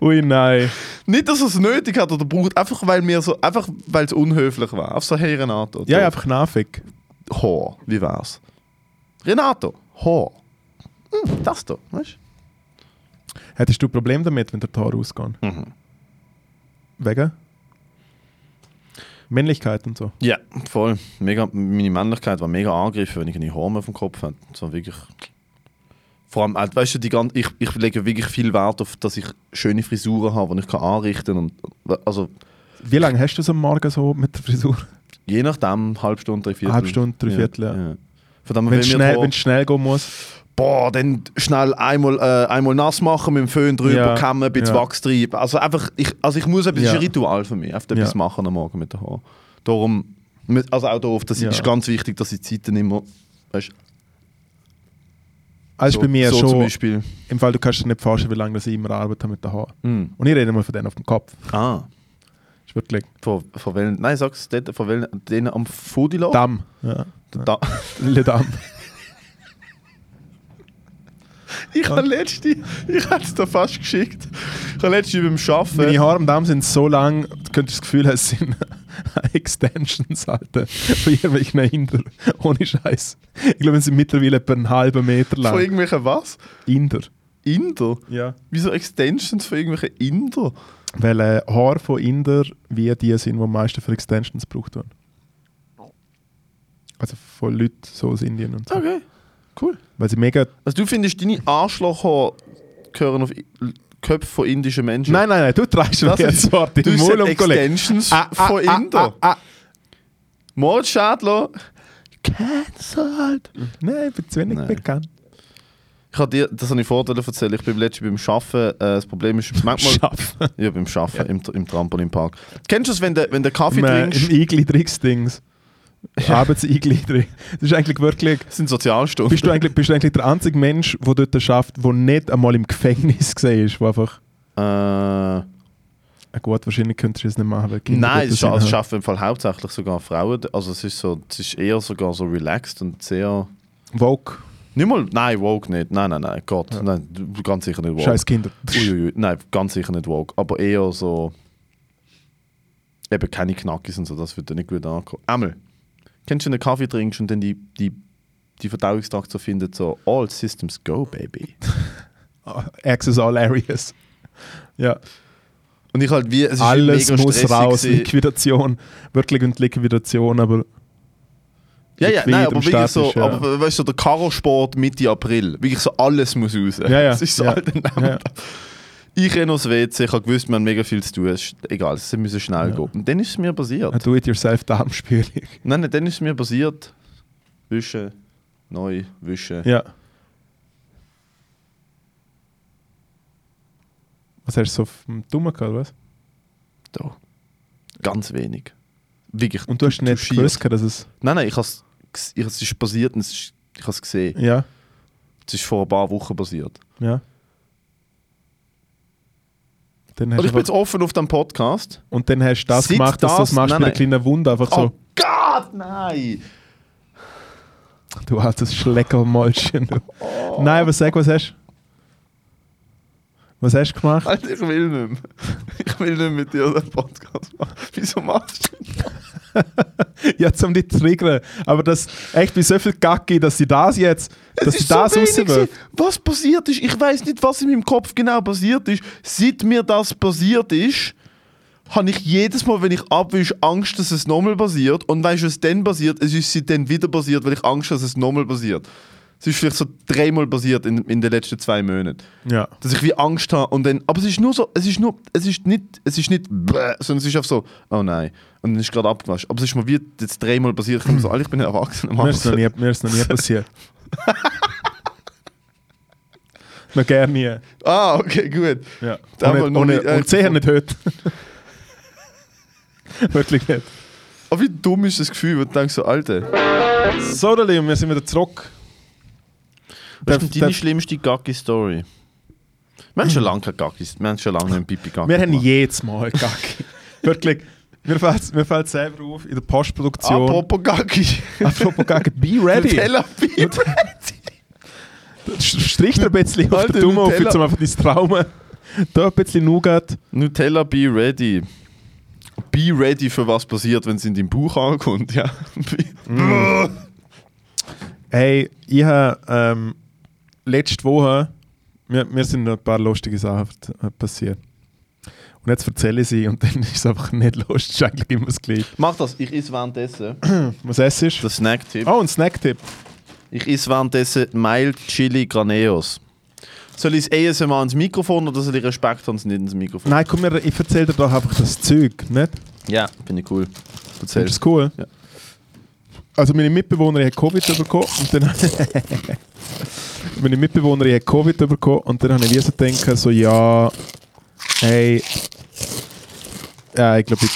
Ui, nein. Nicht, dass er es nötig hat oder braucht, einfach weil wir so, einfach weil es unhöflich war. Auf so, hey Renato. Ja, so, einfach nervig. Haar, wie wär's? Renato, Haar. Hm, das da, weißt Hättest du ein Problem damit, wenn der ausgehen? du? Mhm. Wegen? Männlichkeit und so. Ja, voll. Mega, meine Männlichkeit war mega angegriffen, wenn ich eine Haare auf dem Kopf hatte. So wirklich. Vor allem, äh, weißt du, die ganze, ich, ich lege wirklich viel Wert auf, dass ich schöne Frisuren habe, die ich kann anrichten kann. Also, Wie lange hast du so am Morgen so mit der Frisur? je nachdem, halbe Stunde, drei Viertel. Halbe Stunde, drei Viertel, ja. Von dem, Wenn es schnell, schnell gehen muss. Boah, dann schnell einmal, äh, einmal nass machen, mit dem Föhn drüber Ja, kämmen, ein bisschen ja. Wachs treiben. Also einfach, ich, also ich muss etwas, das ist Ja. ein Ritual für mich, einfach etwas Ja. machen am Morgen mit den Haaren. Darum, also auch darauf, das Ja. ist ganz wichtig, dass ich die Zeiten immer, weißt, Also so, bei mir so zum schon, Beispiel. im Fall, du kannst dir nicht vorstellen, wie lange das ich immer arbeite mit den Haaren. Mm. Und ich rede immer von denen auf dem Kopf. Ah, ist wirklich von, von welchen, nein, sag's von welchen, denen am Fudilo? Damm. Ja. Da. *laughs* Le Damm. *laughs* Ich habe letzte, ich habe es dir fast geschickt, ich habe letzte beim Arbeiten, Meine Haare am Damm sind so lang, du könntest das Gefühl haben, es sind *laughs* Extensions, Alter. Von irgendwelchen Inder. Ohne Scheiß. Ich glaube, sie sind mittlerweile etwa einen halben Meter von lang. irgendwelchen was? Inder. Inder? Ja. Wieso Extensions von irgendwelchen Inder? Weil äh, Haare von Inder wie die sind, die am meisten für Extensions gebraucht werden. Also von Leuten so aus Indien und so. Okay, cool. Weil sie mega. Also du findest, deine Arschlochhaare gehören auf Köpfe von indischen Menschen? Nein, nein, nein, du treibst Das mir jetzt Wort in du den Mund Kollege. Extensions Ah, ah, von ah, Inder. ah, ah. Moritz Schädler, cancelled. Nein, ich bin zu wenig Nein. bekannt. Ich habe dir, das habe ich vorher erzählt, ich bin letztens beim Arbeiten, äh, das Problem ist, manchmal... Schaffen. Ja, beim Arbeiten im, im Trampolinpark. Kennst du es, wenn du wenn der Kaffee Im, äh, trinkst? Im *laughs* Eingliederungsdings. Arbeitseingliederung. Das ist eigentlich wirklich. Das sind Sozialstunden. Bist du eigentlich, bist du eigentlich der einzige Mensch, der dort schafft, der nicht einmal im Gefängnis gesehen ist, wo einfach. Äh, Ah, gut, wahrscheinlich könntest du es nicht machen. Nein, es ja. schaffen im Fall hauptsächlich sogar Frauen. Also es ist so, es ist eher sogar so relaxed und sehr. Vogue. Nicht mal, nein, woke nicht. Nein, nein, nein, Gott, nein, du- ganz sicher nicht woke. Scheiß Kinder. Uiuiui, nein, ganz sicher nicht woke. Aber eher so. Eben keine Knackis und so, das würde nicht gut ankommen. Einmal, kennst du, wenn du Kaffee trinkst und dann die, die, die Verdauungstrakt so findet, so All Systems Go, Baby. *laughs* Access all areas. Ja, Und ich halt wie, es ist alles mega muss raus. gewesen. Liquidation. Wirklich und Liquidation, aber. Ja, ja, nein, aber wirklich so, ja. aber weißt du, der Karosport Mitte April, wirklich so alles muss raus. Ja, ja. *laughs* Es ist so, ja. Nehmen ja. Das. Ich renne aufs WC, ich habe gewusst, wir haben mega viel zu tun. Es ist egal, es müssen schnell Ja. gehen. Und dann ist es mir passiert. Ein Do-it-yourself-Darmspülung. *laughs* Nein, nein, dann ist es mir passiert. Wischen, neu, wischen. Ja. Was hast du so auf dem Dummen gehabt, was? Da. Ganz wenig. Wirklich. Und du hast nicht touchiert. gewusst, dass es. Nein, nein, ich has, ich, es ist passiert und es ist, ich habe es gesehen. Ja, Es ist vor ein paar Wochen passiert. ja. Dann hast du ich bin jetzt offen auf dem Podcast. und dann hast du das Seit gemacht, dass du das das- machst nein, mit einer kleinen Wunde. Einfach Oh so, Gott, nein! du altes Schleckermäulchen. du. Nein, aber sag, was hast du? Was hast du gemacht? Alter, ich will nicht mehr. Ich will nicht mit dir den Podcast machen. Wieso machst du Ja, zum dich zu triggern. Aber das echt bei so viel Gacki, dass sie das jetzt, dass Es sie ist so das gewesen. Was passiert ist, ich weiß nicht, was in meinem Kopf genau passiert ist. Seit mir das passiert ist, habe ich jedes Mal, wenn ich abwische, Angst, dass es nochmal passiert. Und weißt du, was dann passiert? Es ist seitdem wieder passiert, weil ich Angst habe, dass es nochmal passiert. Es ist vielleicht so dreimal passiert in, in den letzten zwei Monaten. Ja. Dass ich wie Angst habe und dann, aber es ist nur so, es ist nur, es ist nicht, es ist nicht, bäh, sondern es ist einfach so, oh nein. Und dann ist gerade abgewaschen. Aber es ist mir wie jetzt dreimal passiert. Ich bin so, *laughs* ich bin ein Erwachsener. Mir ist es noch nie, mir ist noch nie passiert. *laughs* noch gerne nie. Ah, okay, gut. Ja. Und, mal nicht, noch und, nicht- sicher nicht heute. *laughs* Wirklich nicht. Aber wie dumm ist das Gefühl, wo du denkst so, Alter, So, der Liam, wir sind wieder zurück. Was ist deine schlimmste Gaggi-Story? Wir haben schon lange keine Gaggis, wir haben schon lange einen Pipi-Gaggi Wir haben jedes Mal Gaggi. *laughs* Wirklich. Mir fällt mir fällt selber auf in der Postproduktion. Apropos Gaggi. Apropos Gaggi. Be ready. Nutella Be *laughs* Strich dir ein bisschen auf den Daumen auf, jetzt einfach dein Trauma. Da ein bisschen Nougat. Nutella Be Ready. Be ready für was passiert, wenn es in deinem Bauch ankommt, ja. *laughs* Hey, ich habe ähm, letzte Woche, mir, mir sind noch ein paar lustige Sachen passiert. Und jetzt erzähle ich sie und *laughs* dann ist es einfach nicht lustig. Es ist eigentlich immer das Gleiche. Mach das, ich isse währenddessen. *clears throat* Was essst du? Der Snack-Tipp. Oh, ein Snacktipp. Ich esse währenddessen Mild Chili Graneos. Soll ich es ASMR ins Mikrofon oder soll ich Respekt haben, es nicht ins Mikrofon? Nein, komm, mir, ich erzähle dir doch einfach das Zeug, nicht? Ja, finde ich cool. Findest Erzähl. du das cool? Ja. Also meine Mitbewohnerin hat Covid bekommen und dann *laughs* meine Mitbewohnerin hat Covid bekommen und dann habe ich wie so gedacht, so ja, hey, ja, ich glaube ich...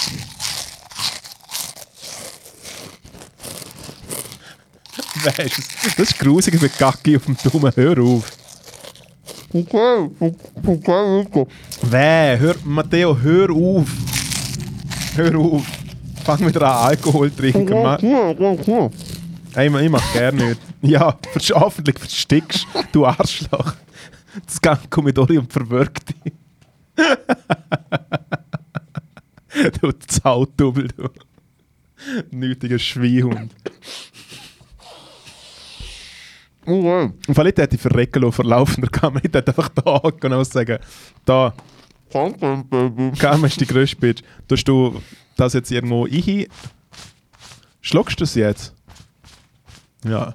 Weißt du, das ist grusig mit Gacki auf dem Daumen, hör auf. Okay, okay, okay. Weh, hör, Matteo, hör auf. Hör auf. Fang wieder an Alkohol trinken. Ma Hey, ich mach gerne nicht. Ja, hoffentlich verstickst du Arschloch. Das Gang Kommodorium verwirkt dich. du Zautdubel, du. Nötiger Schweinhund. Okay. Und vielleicht hätte ich verrecken lassen vor laufender Kamera. Ich hätte einfach da hocken und sagen, da, Baby. Kamera ist die grösste Bitch. Tust du das jetzt irgendwo ein? Schluckst du es jetzt? Ja.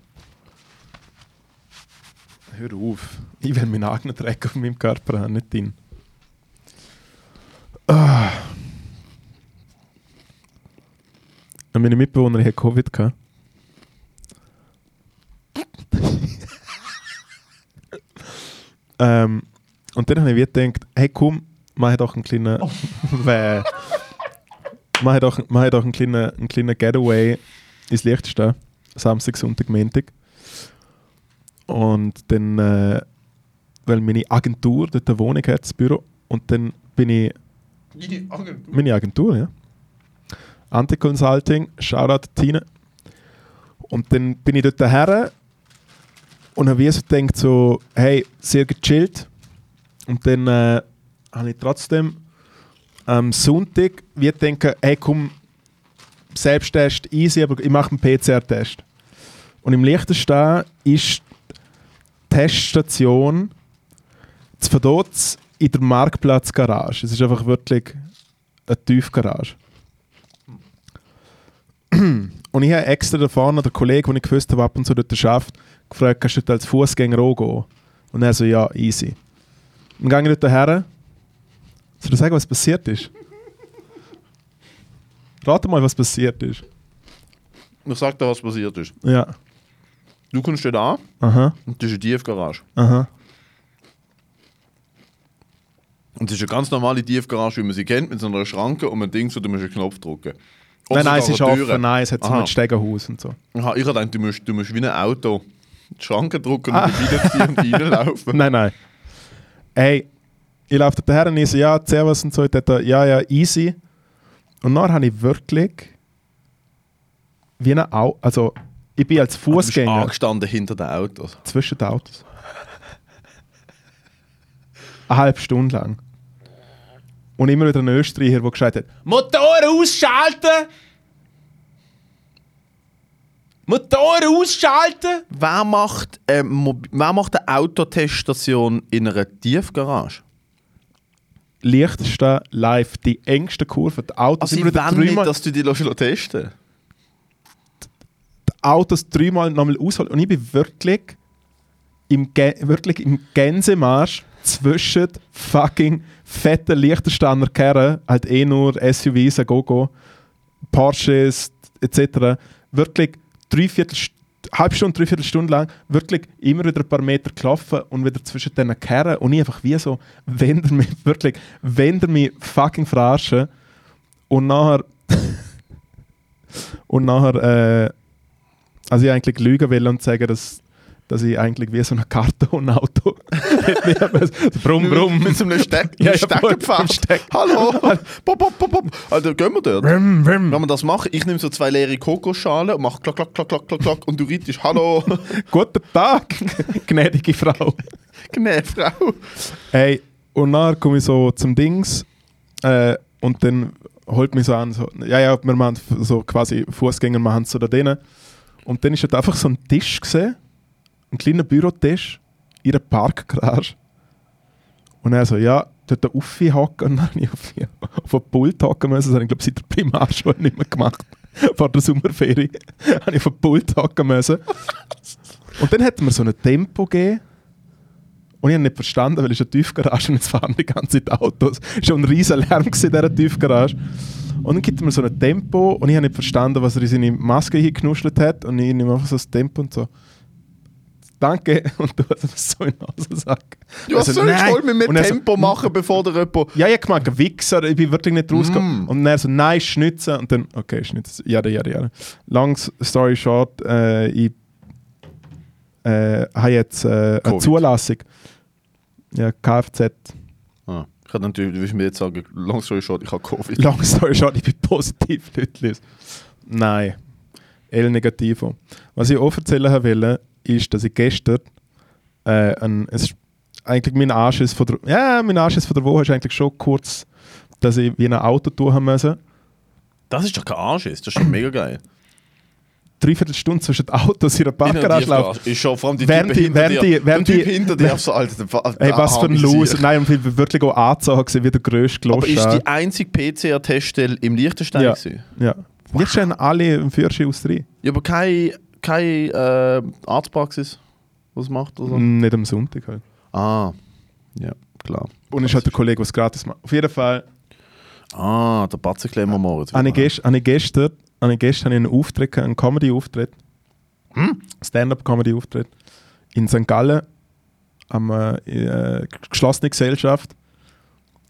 Hör auf. Ich will meinen eigenen Dreck auf meinem Körper haben, nicht deinen. Ah. Und Meine Mitbewohnerin hat Covid gehabt. *laughs* ähm, und dann habe ich gedacht, hey komm, mach doch einen kleinen... *laughs* Weh. Mach doch, mach doch einen kleinen, einen kleinen Getaway ins Lichtstehen. Samstag, Sonntag, Montag. Und dann, äh, weil meine Agentur dort eine Wohnung hat, das Büro, und dann bin ich, meine Agentur, ja. Anti-Consulting, Shoutout Tina. Und dann bin ich dort her und habe wie so gedacht, so, hey, sehr gechillt. Und dann äh, habe ich trotzdem am Sonntag wie gedacht, hey komm, Selbsttest easy, aber ich mache einen PCR-Test. Und im Liechtenstein ist die Teststation zu Verdotz in der Marktplatzgarage. Es ist einfach wirklich eine Tiefgarage. *clears throat* Und ich habe extra davon an den Kollegen, den ich gewusst habe, ab und zu dort schafft, gefragt, kannst du dort als Fußgänger auch gehen? Und er so, ja, easy. Dann gehe ich dort her. Soll ich sagen, was passiert ist? Rate mal, was passiert ist. Ich sag dir, was passiert ist. Ja. Du kommst dort an Aha, und das ist eine Tiefgarage. aha. Und das ist eine ganz normale Tiefgarage, wie man sie kennt, mit so einer Schranke und einem Ding, so du musst einen Knopf drücken. Nein, nein, es ist Türen. offen, nein, es hat so ein Stegenhaus und so. Aha, ich dachte, du musst, du musst wie ein Auto die Schranke drücken Ah. und reinziehen *laughs* und reinlaufen. Nein, nein. Hey, ich laufe da her und ich so, ja, Servus und so. Ich dachte, ja, ja, easy. Und dann habe ich wirklich wie ein Au also ich bin als Fußgänger angestanden hinter den Autos. zwischen den Autos. Eine halbe Stunde lang. Und immer wieder ein Österreicher, der gesagt hat, Motor ausschalten! Motor ausschalten! Wer macht, äh, Mob- wer macht eine Autoteststation in einer Tiefgarage? Liechtenstein live, die engste Kurve. Die Autos, Also ich will nicht, dass du die testen die Autos dreimal nochmal ausholen. Und ich bin wirklich im wirklich im Gänsemarsch zwischen fucking fetten Liechtensteiner Kerren, halt eh nur SUVs, Gogo, Porsches etc. Wirklich dreiviertel, halbe Stunde, dreiviertel Stunde lang wirklich immer wieder ein paar Meter gelaufen und wieder zwischen diesen Kerren und ich einfach wie so, wenn ihr mich, wirklich, wenn ihr mich fucking verarschen. Und nachher *laughs* und nachher äh, also ich eigentlich lügen will und sagen, dass, dass ich eigentlich wie so ein Kartonauto *laughs* so brumm, brumm. Mit so einem Steck, *laughs* Ja, ja, Steckerpferd. voll, Steck. Hallo. *laughs* Pop, pop, pop, pop. Also gehen wir dort. Brumm, brumm. Wenn wir das machen, ich nehme so zwei leere Kokoschalen und mache klack, klack, klack, klack, klack, klack und du reitest Hallo, Guten Tag, gnädige Frau. Gnä, Frau. Hey, und dann komme ich so zum Dings äh, und dann holt mich so an, so, ja, ja, wir machen so quasi Fußgänger machen so da drinnen. Und dann ist dort einfach so ein Tisch gesehen, ein kleiner Bürotisch, in einer Parkgarage. Und er so, ja, dort Uffi hocken *laughs* und dann habe ich auf, auf einen Pult hocken müssen. Das habe ich, glaube seit der Primarschule *laughs* nicht mehr gemacht. Vor der Sommerferie *laughs* habe ich auf einen Pult hocken müssen. Und dann hat mir so ein Tempo gegeben. Und ich habe nicht verstanden, weil es eine Tiefgarage und jetzt fahren die ganze Zeit Autos. Es war schon ein riesen Lärm in dieser Tiefgarage. Und dann gibt er mir so ein Tempo und ich habe nicht verstanden, was er in seine Maske hingeknuschelt hat. Und ich nehme einfach so das Tempo und so. Danke. *laughs* Und du hast es so in den Nasensack. Ja, Also, soll ich nein. voll mit mir Und er so, Tempo machen, bevor der jemand... Ja, ich mag einen Wichser, ich bin wirklich nicht rausgekommen. Mm. Und dann so, nein, schnitzen. Und dann, okay, schnitzen. Ja, ja, ja. Long story short, äh, ich äh, habe jetzt äh, eine. Zulassung. Ja, Kfz. Ah, ich kann natürlich, du willst mir jetzt sagen, long story short, ich habe Covid. *laughs* Long story short, ich bin positiv, Leute. Nein, L-Negativo. Was ich auch erzählen will, ist, dass ich gestern äh, ein, es ist eigentlich mein Anschiss von der, ja, mein Anschiss von der Woche ist eigentlich schon kurz, dass ich wie ein Auto tun haben müssen. Das ist doch kein Arsch, das ist schon mega geil. Dreiviertel Stunde zwischen den Autos in der Parkgarage laufen. Ist schon vor allem die Während Typen die- hinter während dir. die- während der Typ die- hinter dir, so, Alter, der, Ey, was für ein Loser. Nein, und ich war wirklich auch angezogen wie der grösste Aber ist die einzige PCR-Teststelle im Liechtenstein Ja. gewesen? Ja. Jetzt stehen alle im Führerschein aus drin. Ja, aber keine, keine äh, Arztpraxis, was macht oder so? Nicht am Sonntag halt. Ah, ja, klar. Und ist halt der Kollege, was gratis macht. Auf jeden Fall Ah, der Batzenklemmer Moritz. habe ich, gest, habe ich gestern, habe ich gestern einen Auftritt, einen Comedy-Auftritt, Hm? Stand-up-Comedy-Auftritt in St. Gallen, am äh, äh, geschlossene Gesellschaft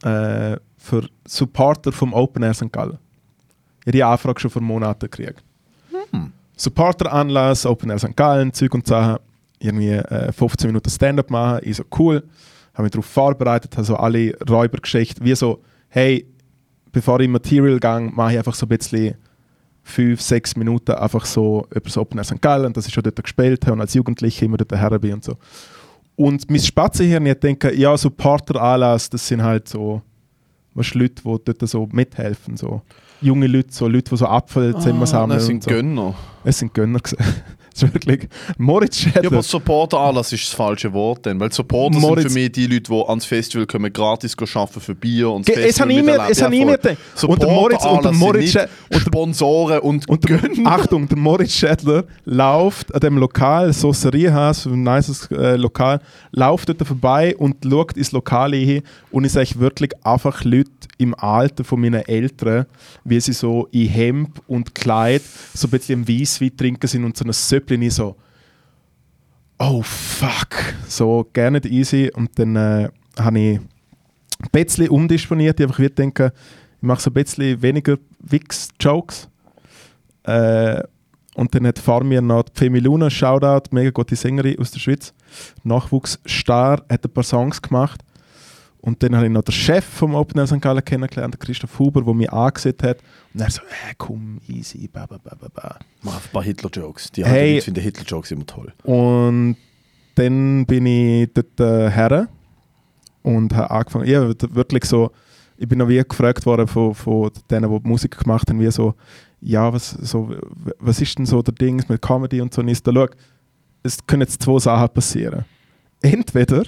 äh, für Supporter vom Open Air St. Gallen. Ich habe die Anfrage schon vor Monaten gekriegt. Hm. Supporter-Anlass, Open Air St. Gallen, Zeug und Sachen. Irgendwie äh, 15 Minuten Stand-up machen. Ich so, cool. Habe mich darauf vorbereitet, habe so alle Räubergeschichten, wie so, hey, bevor ich Material gehe, mache ich einfach so ein bisschen fünf, sechs Minuten einfach so über das Open Air St. Gallen, dass ich schon dort gespielt habe und als Jugendliche immer dort her bin und so. Und mein Spatzenhirn, ich denke, ja, Supporter-Anlass, das sind halt so, du, Leute, die dort so mithelfen, so junge Leute, so Leute, die so Apfelzimmer sammeln Ah, Das sind und so. Gönner. Es sind Gönner *laughs* ist wirklich Moritz Ja, Schädler. aber Supporter-Anlass ist das falsche Wort dann, weil Supporter Moritz- sind für mich die Leute, die ans Festival kommen, gratis arbeiten für Bier und das Ge- es Festival habe ich mir- miterleben. es habe ich mir voll. gedacht. Und der Moritz- und der Moritz sind nicht Sponsoren und, Und Gönner. Achtung, der Moritz Schädler läuft an dem Lokal, Sauceriehaus, ein nices äh, Lokal, läuft dort vorbei und schaut ins Lokal hin und ich sage wirklich einfach Leute im Alter von meinen Eltern, wie sie so in Hemd und Kleid so ein bisschen im Weisswein trinken sind und so ein Söppchen so oh fuck, so gerne easy. Und dann äh, habe ich ein bisschen umdisponiert, ich einfach wieder denke, ich mache so ein bisschen weniger Wix-Jokes. Äh, und dann hat vor mir noch die Femi Luna, Shoutout, mega gute Sängerin aus der Schweiz, Nachwuchsstar, hat ein paar Songs gemacht. Und dann habe ich noch den Chef vom Open Air St. Gallen kennengelernt, Christoph Huber, der mich angesehen hat. Und er so, äh, komm, easy, ba, ba, ba, ba, ba. Mach ein paar Hitler-Jokes. Die Hey. hey. Leute finden Hitler-Jokes immer toll. Und dann bin ich dort äh, her und habe angefangen, ja, wirklich so, ich bin noch wie gefragt worden von, von denen, die Musik gemacht haben, wie so, ja, was, so, was ist denn so der Ding mit Comedy und so, und ich so, schau, es können jetzt zwei Sachen passieren. Entweder,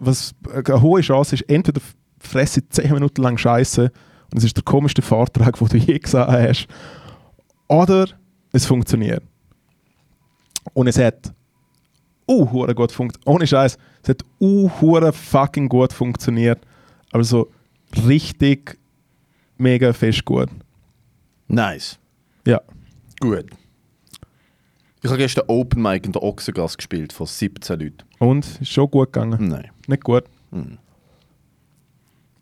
was eine hohe Chance ist, entweder fresse ich 10 Minuten lang Scheiße und es ist der komischste Vortrag, *laughs* den du je gesehen hast, oder es funktioniert. Und es hat uh, gut funktioniert. Ohne Scheiß, es hat uh, fucking gut funktioniert. Aber so richtig mega fest gut. Nice. Ja. Gut. Ich habe gestern Open Mic in der Ochsengasse gespielt von 17 Leuten. Und ist schon gut gegangen. Nein. Nicht gut. Mhm.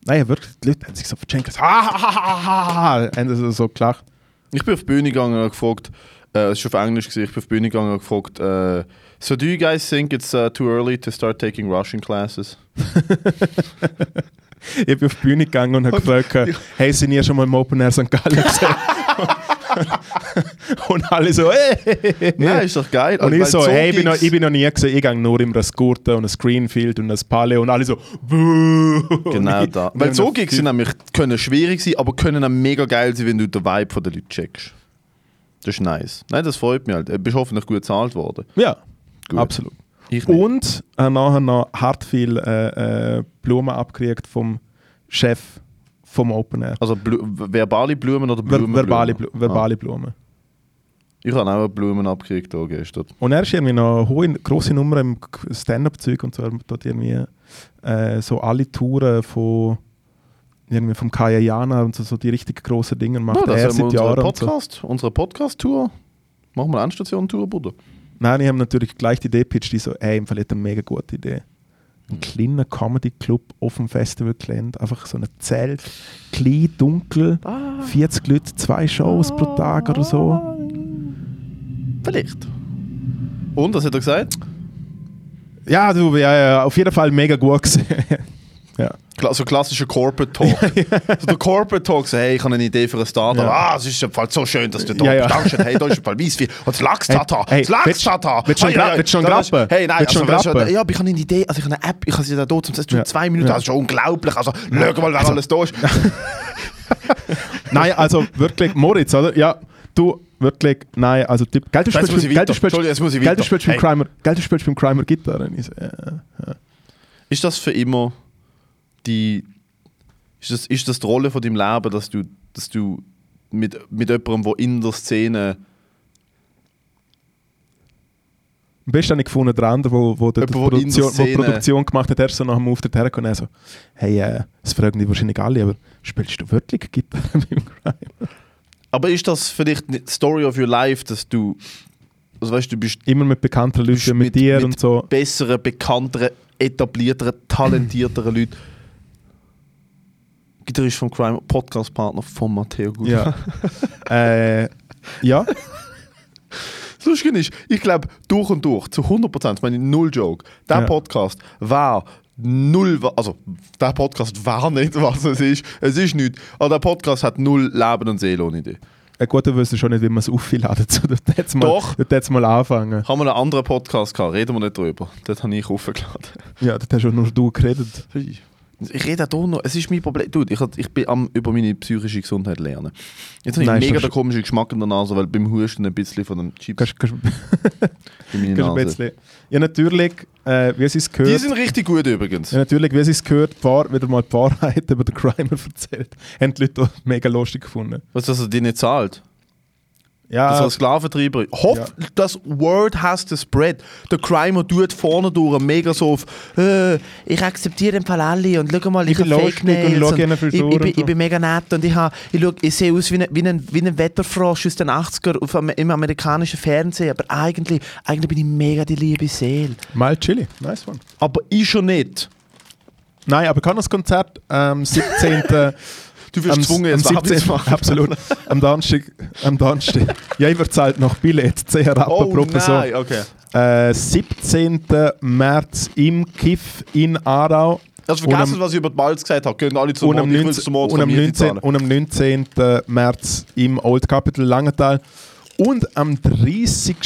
Nein, wirklich, die Leute haben sich so verschenkt. Ha, ha, ha, ha, ha, ha. Haben sie so gelacht. Ich bin auf die Bühne gegangen und gefragt, äh, es war auf Englisch, gewesen, ich bin auf die Bühne gegangen und gefragt, äh, so do you guys think it's uh, too early to start taking Russian classes? *laughs* Ich bin auf die Bühne gegangen und habe gefragt, hey, sind ihr schon mal im Open Air St. Gallen *laughs* gesehen? *laughs* *laughs* und alle so, hey. Nein, ist doch geil. Und ich Weil so, hey, ich bin, noch, ich bin noch nie gesehen, ich gehe nur immer ein Skurten und ein Screenfield und ein Palais und alle so, Buh. Genau ich- *laughs* da. Weil so Gigs sind nämlich, können schwierig sein, aber können auch mega geil sein, wenn du den Vibe der Leute checkst. Das ist nice. Nein, das freut mich halt. Du bist hoffentlich gut bezahlt worden. Ja, Gut. absolut. Und äh, nachher noch hart viel äh, äh, Blumen abgekriegt vom Chef vom Open Air. Also Blu verbale Blumen oder Ver Blumen? verbale, Blu verbale Blumen. Ah. Ich habe auch Blumen abgekriegt hier gestern. Und er ist irgendwie noch eine hohe, grosse Nummer im Stand-Up-Zeug und so. Er dort irgendwie äh, so alle Touren von irgendwie vom Kaya Jana und so, so die richtig grossen Dinge macht Ja, er seit unsere Jahren. Und so. Podcast, unsere Podcast-Tour. Machen wir eine Endstation-Tour, Bruder. Nein, ich habe natürlich gleich die Idee gepitcht, die so, ey, im Fall hat eine mega gute Idee. Ein Mhm. kleiner Comedy-Club auf dem Festivalgelände, einfach so ein Zelt, klein, dunkel, Ah. 40 Leute, zwei Shows pro Tag oder so. Vielleicht. Und, was hat er gesagt? Ja, du, ja, ja, auf jeden Fall mega gut *laughs* gewesen. *laughs* ja. So klassischer Corporate Talk. so der Corporate Talk, so, hey, ich habe eine Idee für ein Startup. Ja. Ah, es ist im Fall so schön, dass du da Ja, ja. bist. Dankeschön. Hey, da ist im Fall Weisswein. Und das Lachs-Tata. Hey, das Lachs-Tata. willst- du schon Hey, schon grappen? Hey, nein, also, ja, aber ich habe eine Idee. Also, ich habe eine App. Ich habe sie da dort, es tut Ja. zwei Minuten. Ja. Das ist schon unglaublich. Also, schau mal, wer alles da ist. *laughs* Nein, also wirklich, Moritz, oder? Ja, du, wirklich, nein, also Typ, Geld, du spielst ich Geld, du spielst, Geld, du spielst beim Hey. Crimer, Geld, du spielst beim Crimer Gitarre. So, ja. Ist das für immer die. Ist das, ist das die Rolle von deinem Leben, dass du, dass du mit, mit jemandem, der in der Szene. Am besten habe ich gefunden, der andere, wo, wo, die, die Jemand, der der Produktion, wo die Produktion gemacht hat, er ist so nach dem Auftritt hergekommen und so, hey, äh, das fragen die wahrscheinlich alle, aber spielst du wirklich Gitarre *laughs* beim Crimer? Aber ist das vielleicht die Story of your life, dass du. Also weißt du, bist Immer mit bekannten bist Leuten, mit, dir und so. besseren, bekannteren, etablierteren, talentierteren *laughs* Leuten. Gitarrist vom Crime, Podcast-Partner von Matteo Gut. Ja. *laughs* äh, ja, Das Lustige ist, ich glaube, durch und durch, zu 100%, ich meine, null Joke, der Ja. Podcast war null, also der Podcast war nicht, *laughs* was es ist, es ist nichts, aber der Podcast hat null Leben und Seele ohne Idee. äh, gut, du wüsstest schon nicht, wie man es aufladen soll. Hätt's mal, Doch. Hätt's mal anfangen. Haben wir einen anderen Podcast gehabt, reden wir nicht drüber. Dort habe ich aufgeladen. Ja, dort hast schon nur du geredet. Ich rede auch noch, es ist mein Problem. Dude, ich, ich bin am über meine psychische Gesundheit lernen. Jetzt habe ich Nein, mega den sch- komischen Geschmack in der Nase, weil beim Husten ein bisschen von dem Chips Kannst, kannst, *laughs* in meine. Ja, natürlich, äh, wie es es Die gehört. sind richtig gut übrigens. Ja, natürlich, wie es es gehört, Wahr- wieder mal die Wahrheit *laughs* über den Crimer erzählt. Haben die Leute mega lustig gefunden. Was, dass er die nicht zahlt? Ja, dass er Sklaventreiber. Hoff, Ja. das Word has the spread. Der Crimer tut vorne durch mega so auf äh, ich akzeptiere im Fall alle und schau mal, ich, Ich bin habe Fake und Nails schau und ihnen ich, ich, und bin, ich bin mega nett und ich, ich, schau, ich sehe aus wie ein, wie ein, wie ein Wetterfrosch aus den 80er auf, am- im amerikanischen Fernsehen, aber eigentlich, eigentlich bin ich mega die liebe Seele. mal Chili. Nice one. Aber ich schon nicht. Nein, aber kann das Konzert am 17. *laughs* Du wirst am, gezwungen, jetzt Werbung zu machen. Absolut. Am Donnerstag. Am Donnerstag. Ja, ich zahlt noch Billett. 10 Rappen Oh pro Person. nein, okay. Äh, 17. März im Kiff in Aarau. Und vergessen, am- was ich über die Balz gesagt habe. Gehen alle zum Und am, Mond, ich will 19, zum Mond und, am Miete 19, zahlen. und am 19. März im Old Capital Langenthal. Und am 30.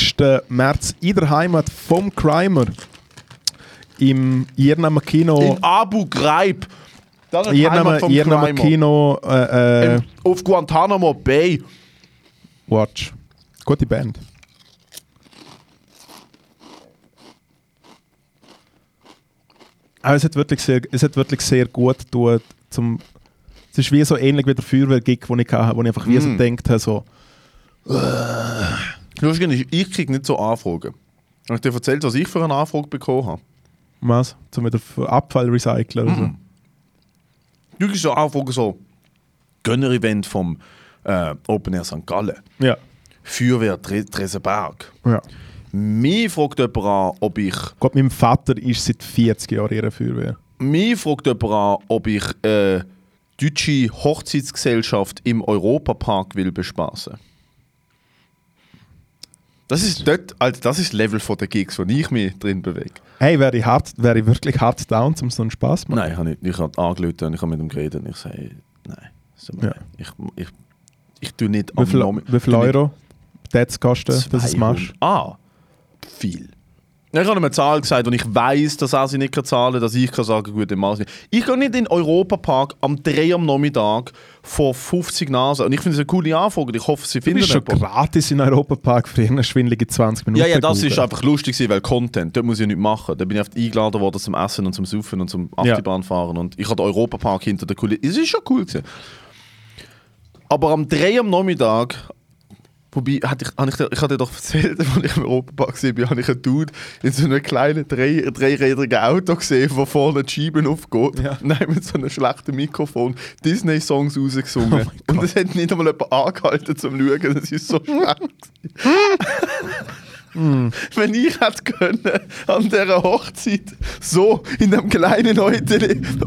März in der Heimat vom Crimer im Irnamer Kino. In Abu Ghraib. Das ist Heimat vom Irnamer Crimer. Kino. Äh, äh, Auf Guantanamo Bay. Watch. Gute Band. Aber es hat wirklich sehr, es hat wirklich sehr gut getan, zum es ist wie so ähnlich wie der Feuerwehr-Gig, den ich hatte, wo ich einfach wie so Mm. gedacht habe, so, Lustig ist, ich kriege nicht so Anfragen. Habe ich dir erzählt, was ich für eine Anfrage bekommen habe? Was? Zum Abfall recyceln oder so? Du so eine Anfrage so, Gönner-Event vom äh, Open Air St. Gallen, Ja. Feuerwehr Dre Dresenberg. ja. Mich fragt jemand an, ob ich, Gott, mein Vater ist seit 40 Jahren der Feuerwehr. mich fragt jemand an, ob ich äh, deutsche Hochzeitsgesellschaft im Europapark will bespaßen. Das ist dort, also das ist das Level von der Gigs, wo ich mich drin bewege. Hey, wäre ich, hart, wäre ich wirklich hart down, um so einen Spaß zu machen? Nein, ich habe nicht. Ich habe angerufen und ich habe mit ihm geredet und ich sage, nein, es tut mir Ja. ich, ich, ich tue nicht Wie viel, Nomi- wie viel Euro das kosten, dass du es 200. machst? Ah, viel. Ich habe ihm eine Zahl gesagt und ich weiß, dass er sie nicht kann zahlen kann, dass ich kann sagen gut, dann ich nicht. Ich gehe nicht in den Europapark am 3 am Nachmittag vor 50 Nasen und ich finde es eine coole Anfrage. Ich hoffe, sie finden bist schon jemanden. gratis in Europapark für eine schwindelige 20 Minuten. Ja, ja, das ist einfach lustig, weil Content, dort muss ich nichts machen. Da bin ich oft eingeladen worden zum Essen und zum Saufen und zum. Achterbahn fahren und ich hatte den Europapark hinter der Kulisse. Es ist schon cool gewesen. Aber am 3 am Nachmittag, wobei, hatte ich, hatte ich, ich hatte dir doch erzählt, *laughs* als ich im Europapark war, habe ich einen Dude in so einem kleinen drei, dreirädrigen Auto gesehen, wo vorne die Scheiben aufgeht. Ja. Nein, mit so einem schlechten Mikrofon Disney-Songs rausgesungen. Oh und es hat nicht einmal jemand angehalten zum Schauen, das ist so *laughs* schlecht. Wenn ich hätte können, an dieser Hochzeit so in dem kleinen Auto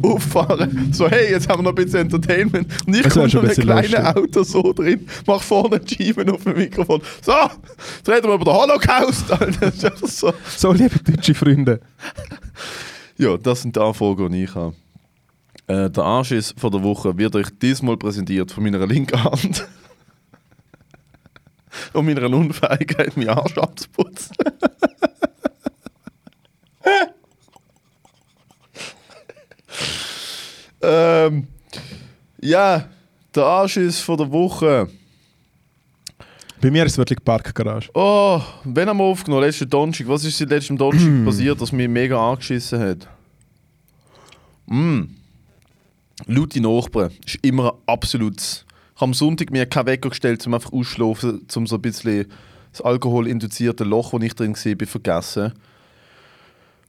auffahren, so hey, jetzt haben wir noch ein bisschen Entertainment und ich komme in ein einem kleinen Auto so drin, mach vorne die Scheiben auf dem Mikrofon. So, jetzt reden wir über den Holocaust. *laughs* So. So, liebe deutsche Freunde. Ja, das sind die Anfragen, die ich habe. Äh, der Anschiss von der Woche wird euch diesmal präsentiert von meiner linken Hand. Und meiner Unfähigkeit, meinen Arsch abzuputzen. *laughs* ähm, ja, der Anschiss von der Woche. Bei mir ist es wirklich Parkgarage. Oh, wenn haben wir aufgenommen? Letzten Donnerstag. Was ist seit letztem Donnerstag *clears throat* passiert, das mich mega angeschissen hat? Mm. Laute Nachbarn. Ist immer ein absolutes. Ich habe am Sonntag mir keinen Wecker gestellt, um einfach ausschlafen, um so ein bisschen das alkoholinduzierte Loch, wo ich drin war, vergessen.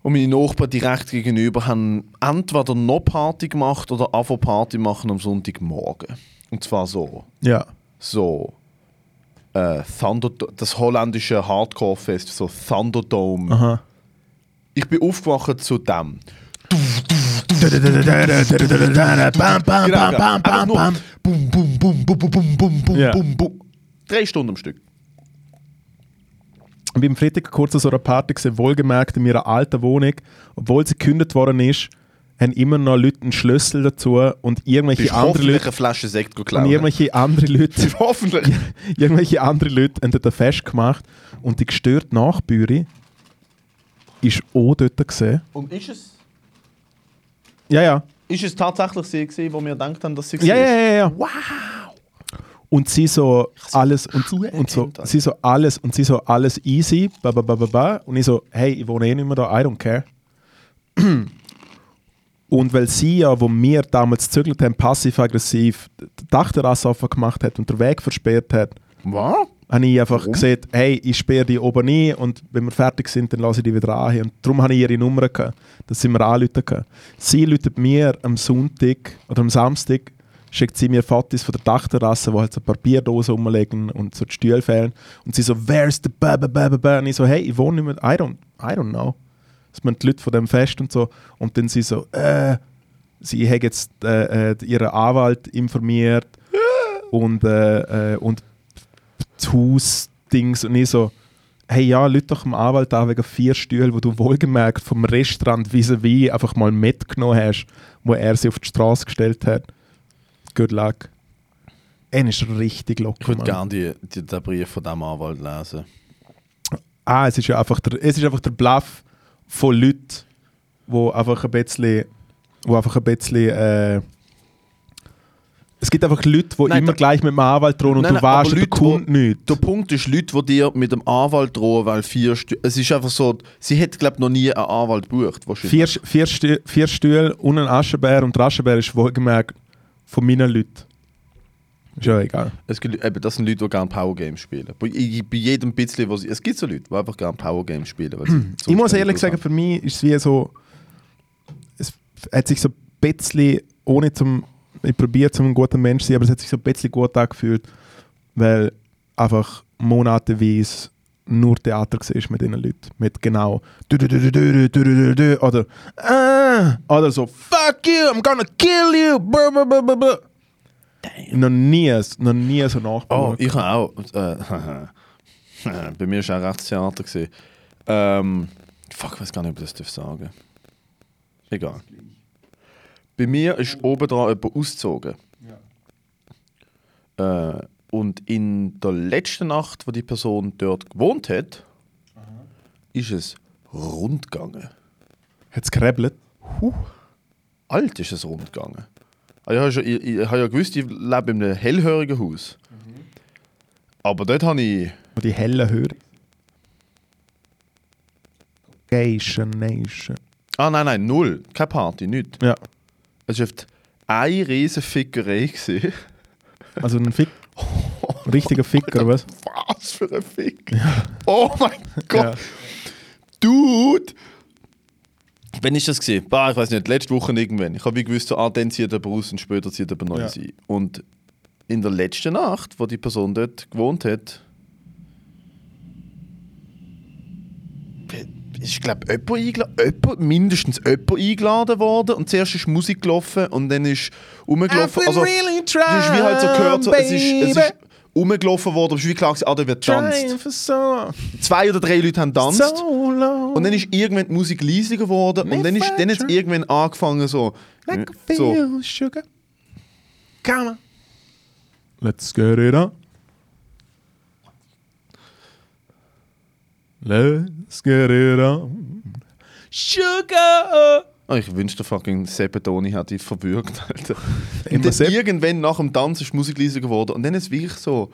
Und meine Nachbarn direkt gegenüber haben entweder noch Party gemacht oder einfach Party machen am Sonntagmorgen. Und zwar so Ja. so äh, Thunder, das holländische Hardcore-Fest, so Thunderdome. Aha. Ich bin aufgewacht zu dem. Drei Stunden am Stück. Ich bin am Freitag kurz an so einer Party gesehen, wohlgemerkt in meiner alten Wohnung, obwohl sie gekündigt worden ist, haben immer noch Leute einen Schlüssel dazu und irgendwelche Bist andere Leute eine Flasche Sekt und geklaut. irgendwelche andere Leute *laughs* Hoffentlich. irgendwelche andere Leute haben dort fest gemacht und die gestörte Nachbüre ist auch dort gesehen. Und ist es, Ja, ja. ist es tatsächlich sie gewesen, wo wir gedacht haben, dass sie Ja, war? ja, ja, ja. Wow. Und sie so alles und, und so, sie so alles und sie so alles easy, ba, ba, ba, ba, ba. und ich so, hey, ich wohne eh nicht mehr da, I don't care. *clears throat* Und weil sie ja, wo wir damals gezügelt haben, passiv-aggressiv die Dachterrasse offen gemacht hat und den Weg versperrt hat, Was? Habe ich einfach Warum? gesagt, hey, ich sperre die oben ein und wenn wir fertig sind, dann lasse ich die wieder an. Und darum habe ich ihre Nummer gehabt, dass sie mir anrufen können. Sie ruft mir am Sonntag oder am Samstag, schickt sie mir Fotos von der Dachterrasse, wo halt so Papierdosen rumliegen und so die Stühle fehlen. Und sie so, where's the ba ba ba ba? Und ich so, hey, ich wohne nicht mehr, I don't, I don't know. Das sind die Leute von dem Fest und so. Und dann sie so, äh, sie hat jetzt äh, äh, ihren Anwalt informiert und, äh, äh, und Haus-Dings und ich so, hey ja, Leute doch dem Anwalt an wegen vier Stühlen, wo du wohlgemerkt vom Restaurant vis-à-vis einfach mal mitgenommen hast, wo er sie auf die Straße gestellt hat. Good luck. Er ist richtig locker. Ich würde gerne die, die, den Brief von diesem Anwalt lesen. Ah, es ist ja einfach der, es ist einfach der Bluff von Leuten, wo einfach ein bisschen, wo einfach ein bisschen, äh, es gibt einfach Leute, die Nein, immer gleich mit dem Anwalt drohen und Nein, du weißt, Leute, kommt nicht. Der Punkt ist, Leute, die dir mit dem Anwalt drohen, weil vier Stü Es ist einfach so, sie hätte, glaube ich, noch nie einen Anwalt gebucht. Vier, vier, Stü vier Stühle und ein Aschenbär und der Aschenbär ist wohlgemerkt von meinen Leuten. Ist ja egal. Es gibt, eben, das sind Leute, die gerne Power Games spielen. Bei, bei jedem bisschen, was es gibt so Leute, die einfach gerne Power Games spielen. sie Ich muss ehrlich sagen, für mich ist es wie so. Es hat sich so ein bisschen, ohne zum ich probiere zum guten Mensch zu sein, aber es hat sich so ein bisschen gut angefühlt, weil einfach monateweise nur Theater gesehen mit diesen Leuten. Mit genau oder oder so Fuck you, I'm gonna kill you. Blablabla. Damn. Noch nie, noch nie so nachgebaut. Oh, ich habe auch. Bei mir war auch Rechtstheater. Ähm, fuck, ich weiß gar nicht, ob ich das sagen darf. Egal. Bei mir ist oben dran jemand ausgezogen. Äh, und in der letzten Nacht, wo die Person dort gewohnt hat, ist es rund gegangen. Hat es gerebelt? Alt ist es rund gegangen. Ah, Ich habe, schon, ich, ich habe ja gewusst, ich lebe in einem hellhörigen Haus. Aber dort habe ich. Die helle Hörer. Nation, Nation. Ah, nein, nein, null. Keine Party, nichts. Ja, Es war eine riesige Fickerei. gewesen. also ein Fick. *laughs* Richtiger Ficker, was? Was für ein Fick. Oh mein Gott. Ja. Dude! Wann ist das gesehen? Bah, ich weiß nicht, letzte Woche irgendwann. Ich habe wie gewusst, so, ah, dann zieht er raus und später zieht er neu Ja. ein. Und in der letzten Nacht, wo die Person dort gewohnt hat, ist, glaube ich, jemand, eingela- jemand, mindestens jemand eingeladen worden. Und zuerst ist Musik gelaufen und dann ist rumgelaufen. Also, really du hast wie halt so gehört, so, es, ist, es ist rumgelaufen worden, aber es ist wie klar, ah, da wird getanzt. so, Zwei oder drei Leute haben getanzt. so. Und dann ist irgendwann die Musik leiser geworden und dann ist dann jetzt irgendwann angefangen so. like so feel sugar. Come on. Let's get it on. Let's get it on. Sugar. oh, ich wünschte fucking Sebedoni hätte ich verwürgt, *laughs* Alter. Und dann irgendwann nach dem Tanz ist die Musik leiser geworden und dann ist es wirklich so,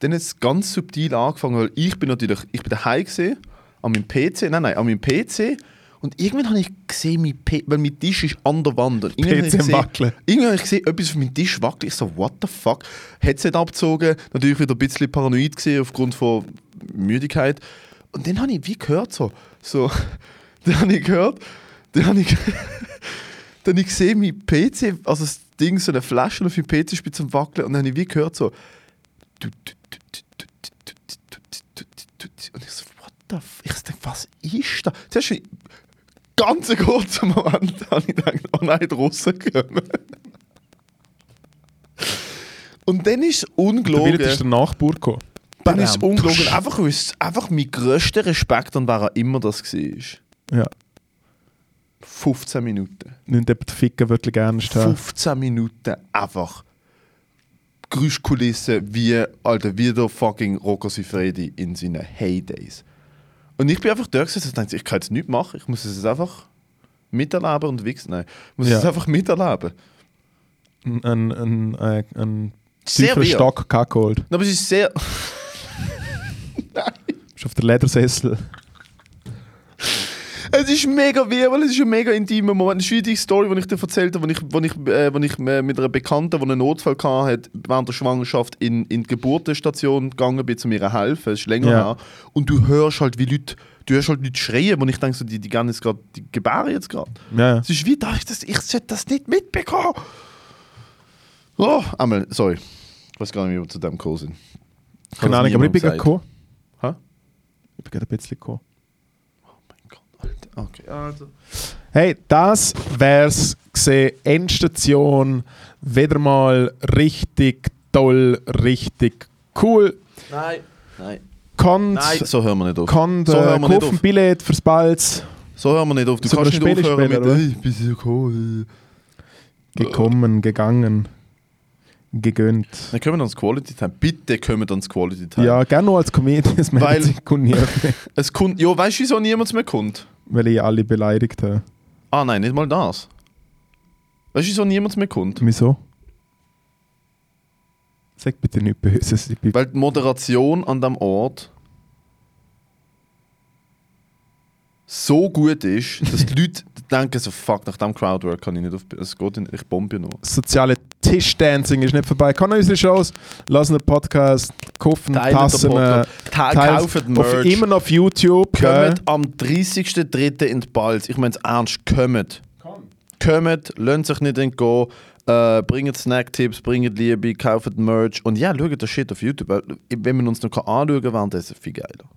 dann ist es ganz subtil angefangen, weil ich bin natürlich, ich bin daheim gesehen, an meinem PC, nein, nein, an meinem PC und irgendwann habe ich gesehen, mein P weil mein Tisch ist an der Wand und irgendwann PC Wackeln. irgendwann habe ich gesehen, etwas auf meinem Tisch wackelt, ich so, what the fuck, Headset abgezogen, natürlich wieder ein bisschen paranoid gesehen aufgrund von Müdigkeit und dann habe ich wie gehört so, so, *laughs* dann habe ich gehört, dann habe ich *laughs* dann ich gesehen, mein PC, also das Ding, so eine Flasche auf meinem PC spielt zum Wackeln und dann habe ich wie gehört so. Und ich so, what the f Ich dachte, was ist das? Zuerst ein ganz kurzer Moment *laughs* habe ich gedacht, oh nein, die Russen kommen. Und dann ist es ungelogen. Wirt ist der Nachbar gekommen. Dann ist es ungelogen. Einfach, einfach mein grösster Respekt an wer immer das war. Ja. 15 Minuten. Nicht eben die Ficker wirklich ernst haben. 15 Minuten einfach Geräuschkulisse wie, Alter, wie der fucking Rocco Siffredi in seinen Heydays. Und ich bin einfach da gesessen und dachte, ich kann jetzt nichts machen, ich muss es jetzt einfach miterleben und wichsen. Nein, ich muss Ja. es einfach miterleben. Ein, ein, ein, ein Sehr. Stock geholt. Aber es ist sehr... *laughs* Bist auf der Ledersessel. Es ist mega weh, weil es ist ein mega intimer Moment. Es ist wie die Story, die ich dir erzählt habe, als ich, wo ich, äh, wo ich äh, mit einer Bekannten, die einen Notfall hatte, während der Schwangerschaft in, in die Geburtenstation gegangen bin, um ihr zu helfen. Es ist länger Ja. her. Und du hörst halt, wie Leute, du hörst halt Leute schreien, und ich denke so, die, die, gehen jetzt grad, die gebären jetzt gerade. Ja. Es ist wie, da, ich, das, ich sollte das nicht mitbekommen. Oh, einmal, sorry. Ich weiß gar nicht, wie wir zu dem gekommen sind. Keine das Ahnung, aber ich bin gerade gekommen. Ich bin gerade ein bisschen gekommen. Mein Gott, Alter. Okay, also. Hey, das wär's gesehen. Endstation. Wieder mal richtig toll, richtig cool. Nein, nein. Kommt, Nein, so hören wir nicht auf. kommt so hören wir nicht auf. Billett fürs Balz. So hören wir nicht auf. Du Sollen kannst wir nicht Spiele aufhören mit spielen? «Ey, ich bin so cool». Gekommen, gegangen, gegönnt. Dann können wir ins Quality Time. Bitte können wir ins Quality Time. Ja, gerne noch als Comedian, das Weil- *laughs* Es kommt, ja, weißt du, wieso niemand mehr kommt? weil ich alle beleidigt habe. Ah nein, nicht mal das. Weißt du, wieso niemand mehr kommt? Wieso? Sag bitte nicht Böses. Weil die Moderation an dem Ort so gut ist, dass die *laughs* Leute denken so, fuck, nach dem Crowdwork kann ich nicht auf... Es geht nicht, ich bombe noch. soziale Tischdancing ist nicht vorbei. Kann unsere Shows, lassen einen Podcast, kaufen Teilt den Tassen, äh, Podcast. Teilt kauft auf, Merch. immer noch auf YouTube. Kommt am 30.03. in die Balz. Ich meine es ernst, kommt. Kommt, lasst sich nicht entgehen. Äh, bringt Snacktipps, bringt Liebe, kauft Merch. Und ja, schaut das Shit auf YouTube. Wenn man uns noch anschauen kann, währenddessen viel geiler.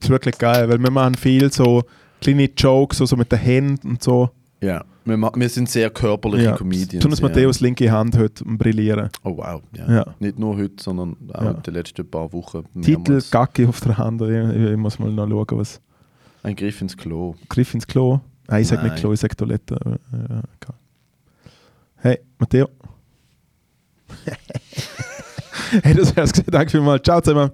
Das ist wirklich geil, weil wir machen viel so kleine Jokes, so, so mit den Händen und so. Ja. Wir, wir sind sehr körperliche Ja. Comedians. Tun uns ja. Matthäus linke Hand heute brillieren. Oh wow. Ja. Ja. Nicht nur heute, sondern auch Ja. die letzten paar Wochen. Titel. Gacki auf der Hand. Ich, ich, muss mal noch schauen, was. Ein Griff ins Klo. Griff ins Klo. Nein, ich sag Nein. nicht Klo, ich sag Toilette. Ja, okay. Hey, Matteo. *laughs* hey, das wär's gewesen. Danke vielmals. Ciao zusammen.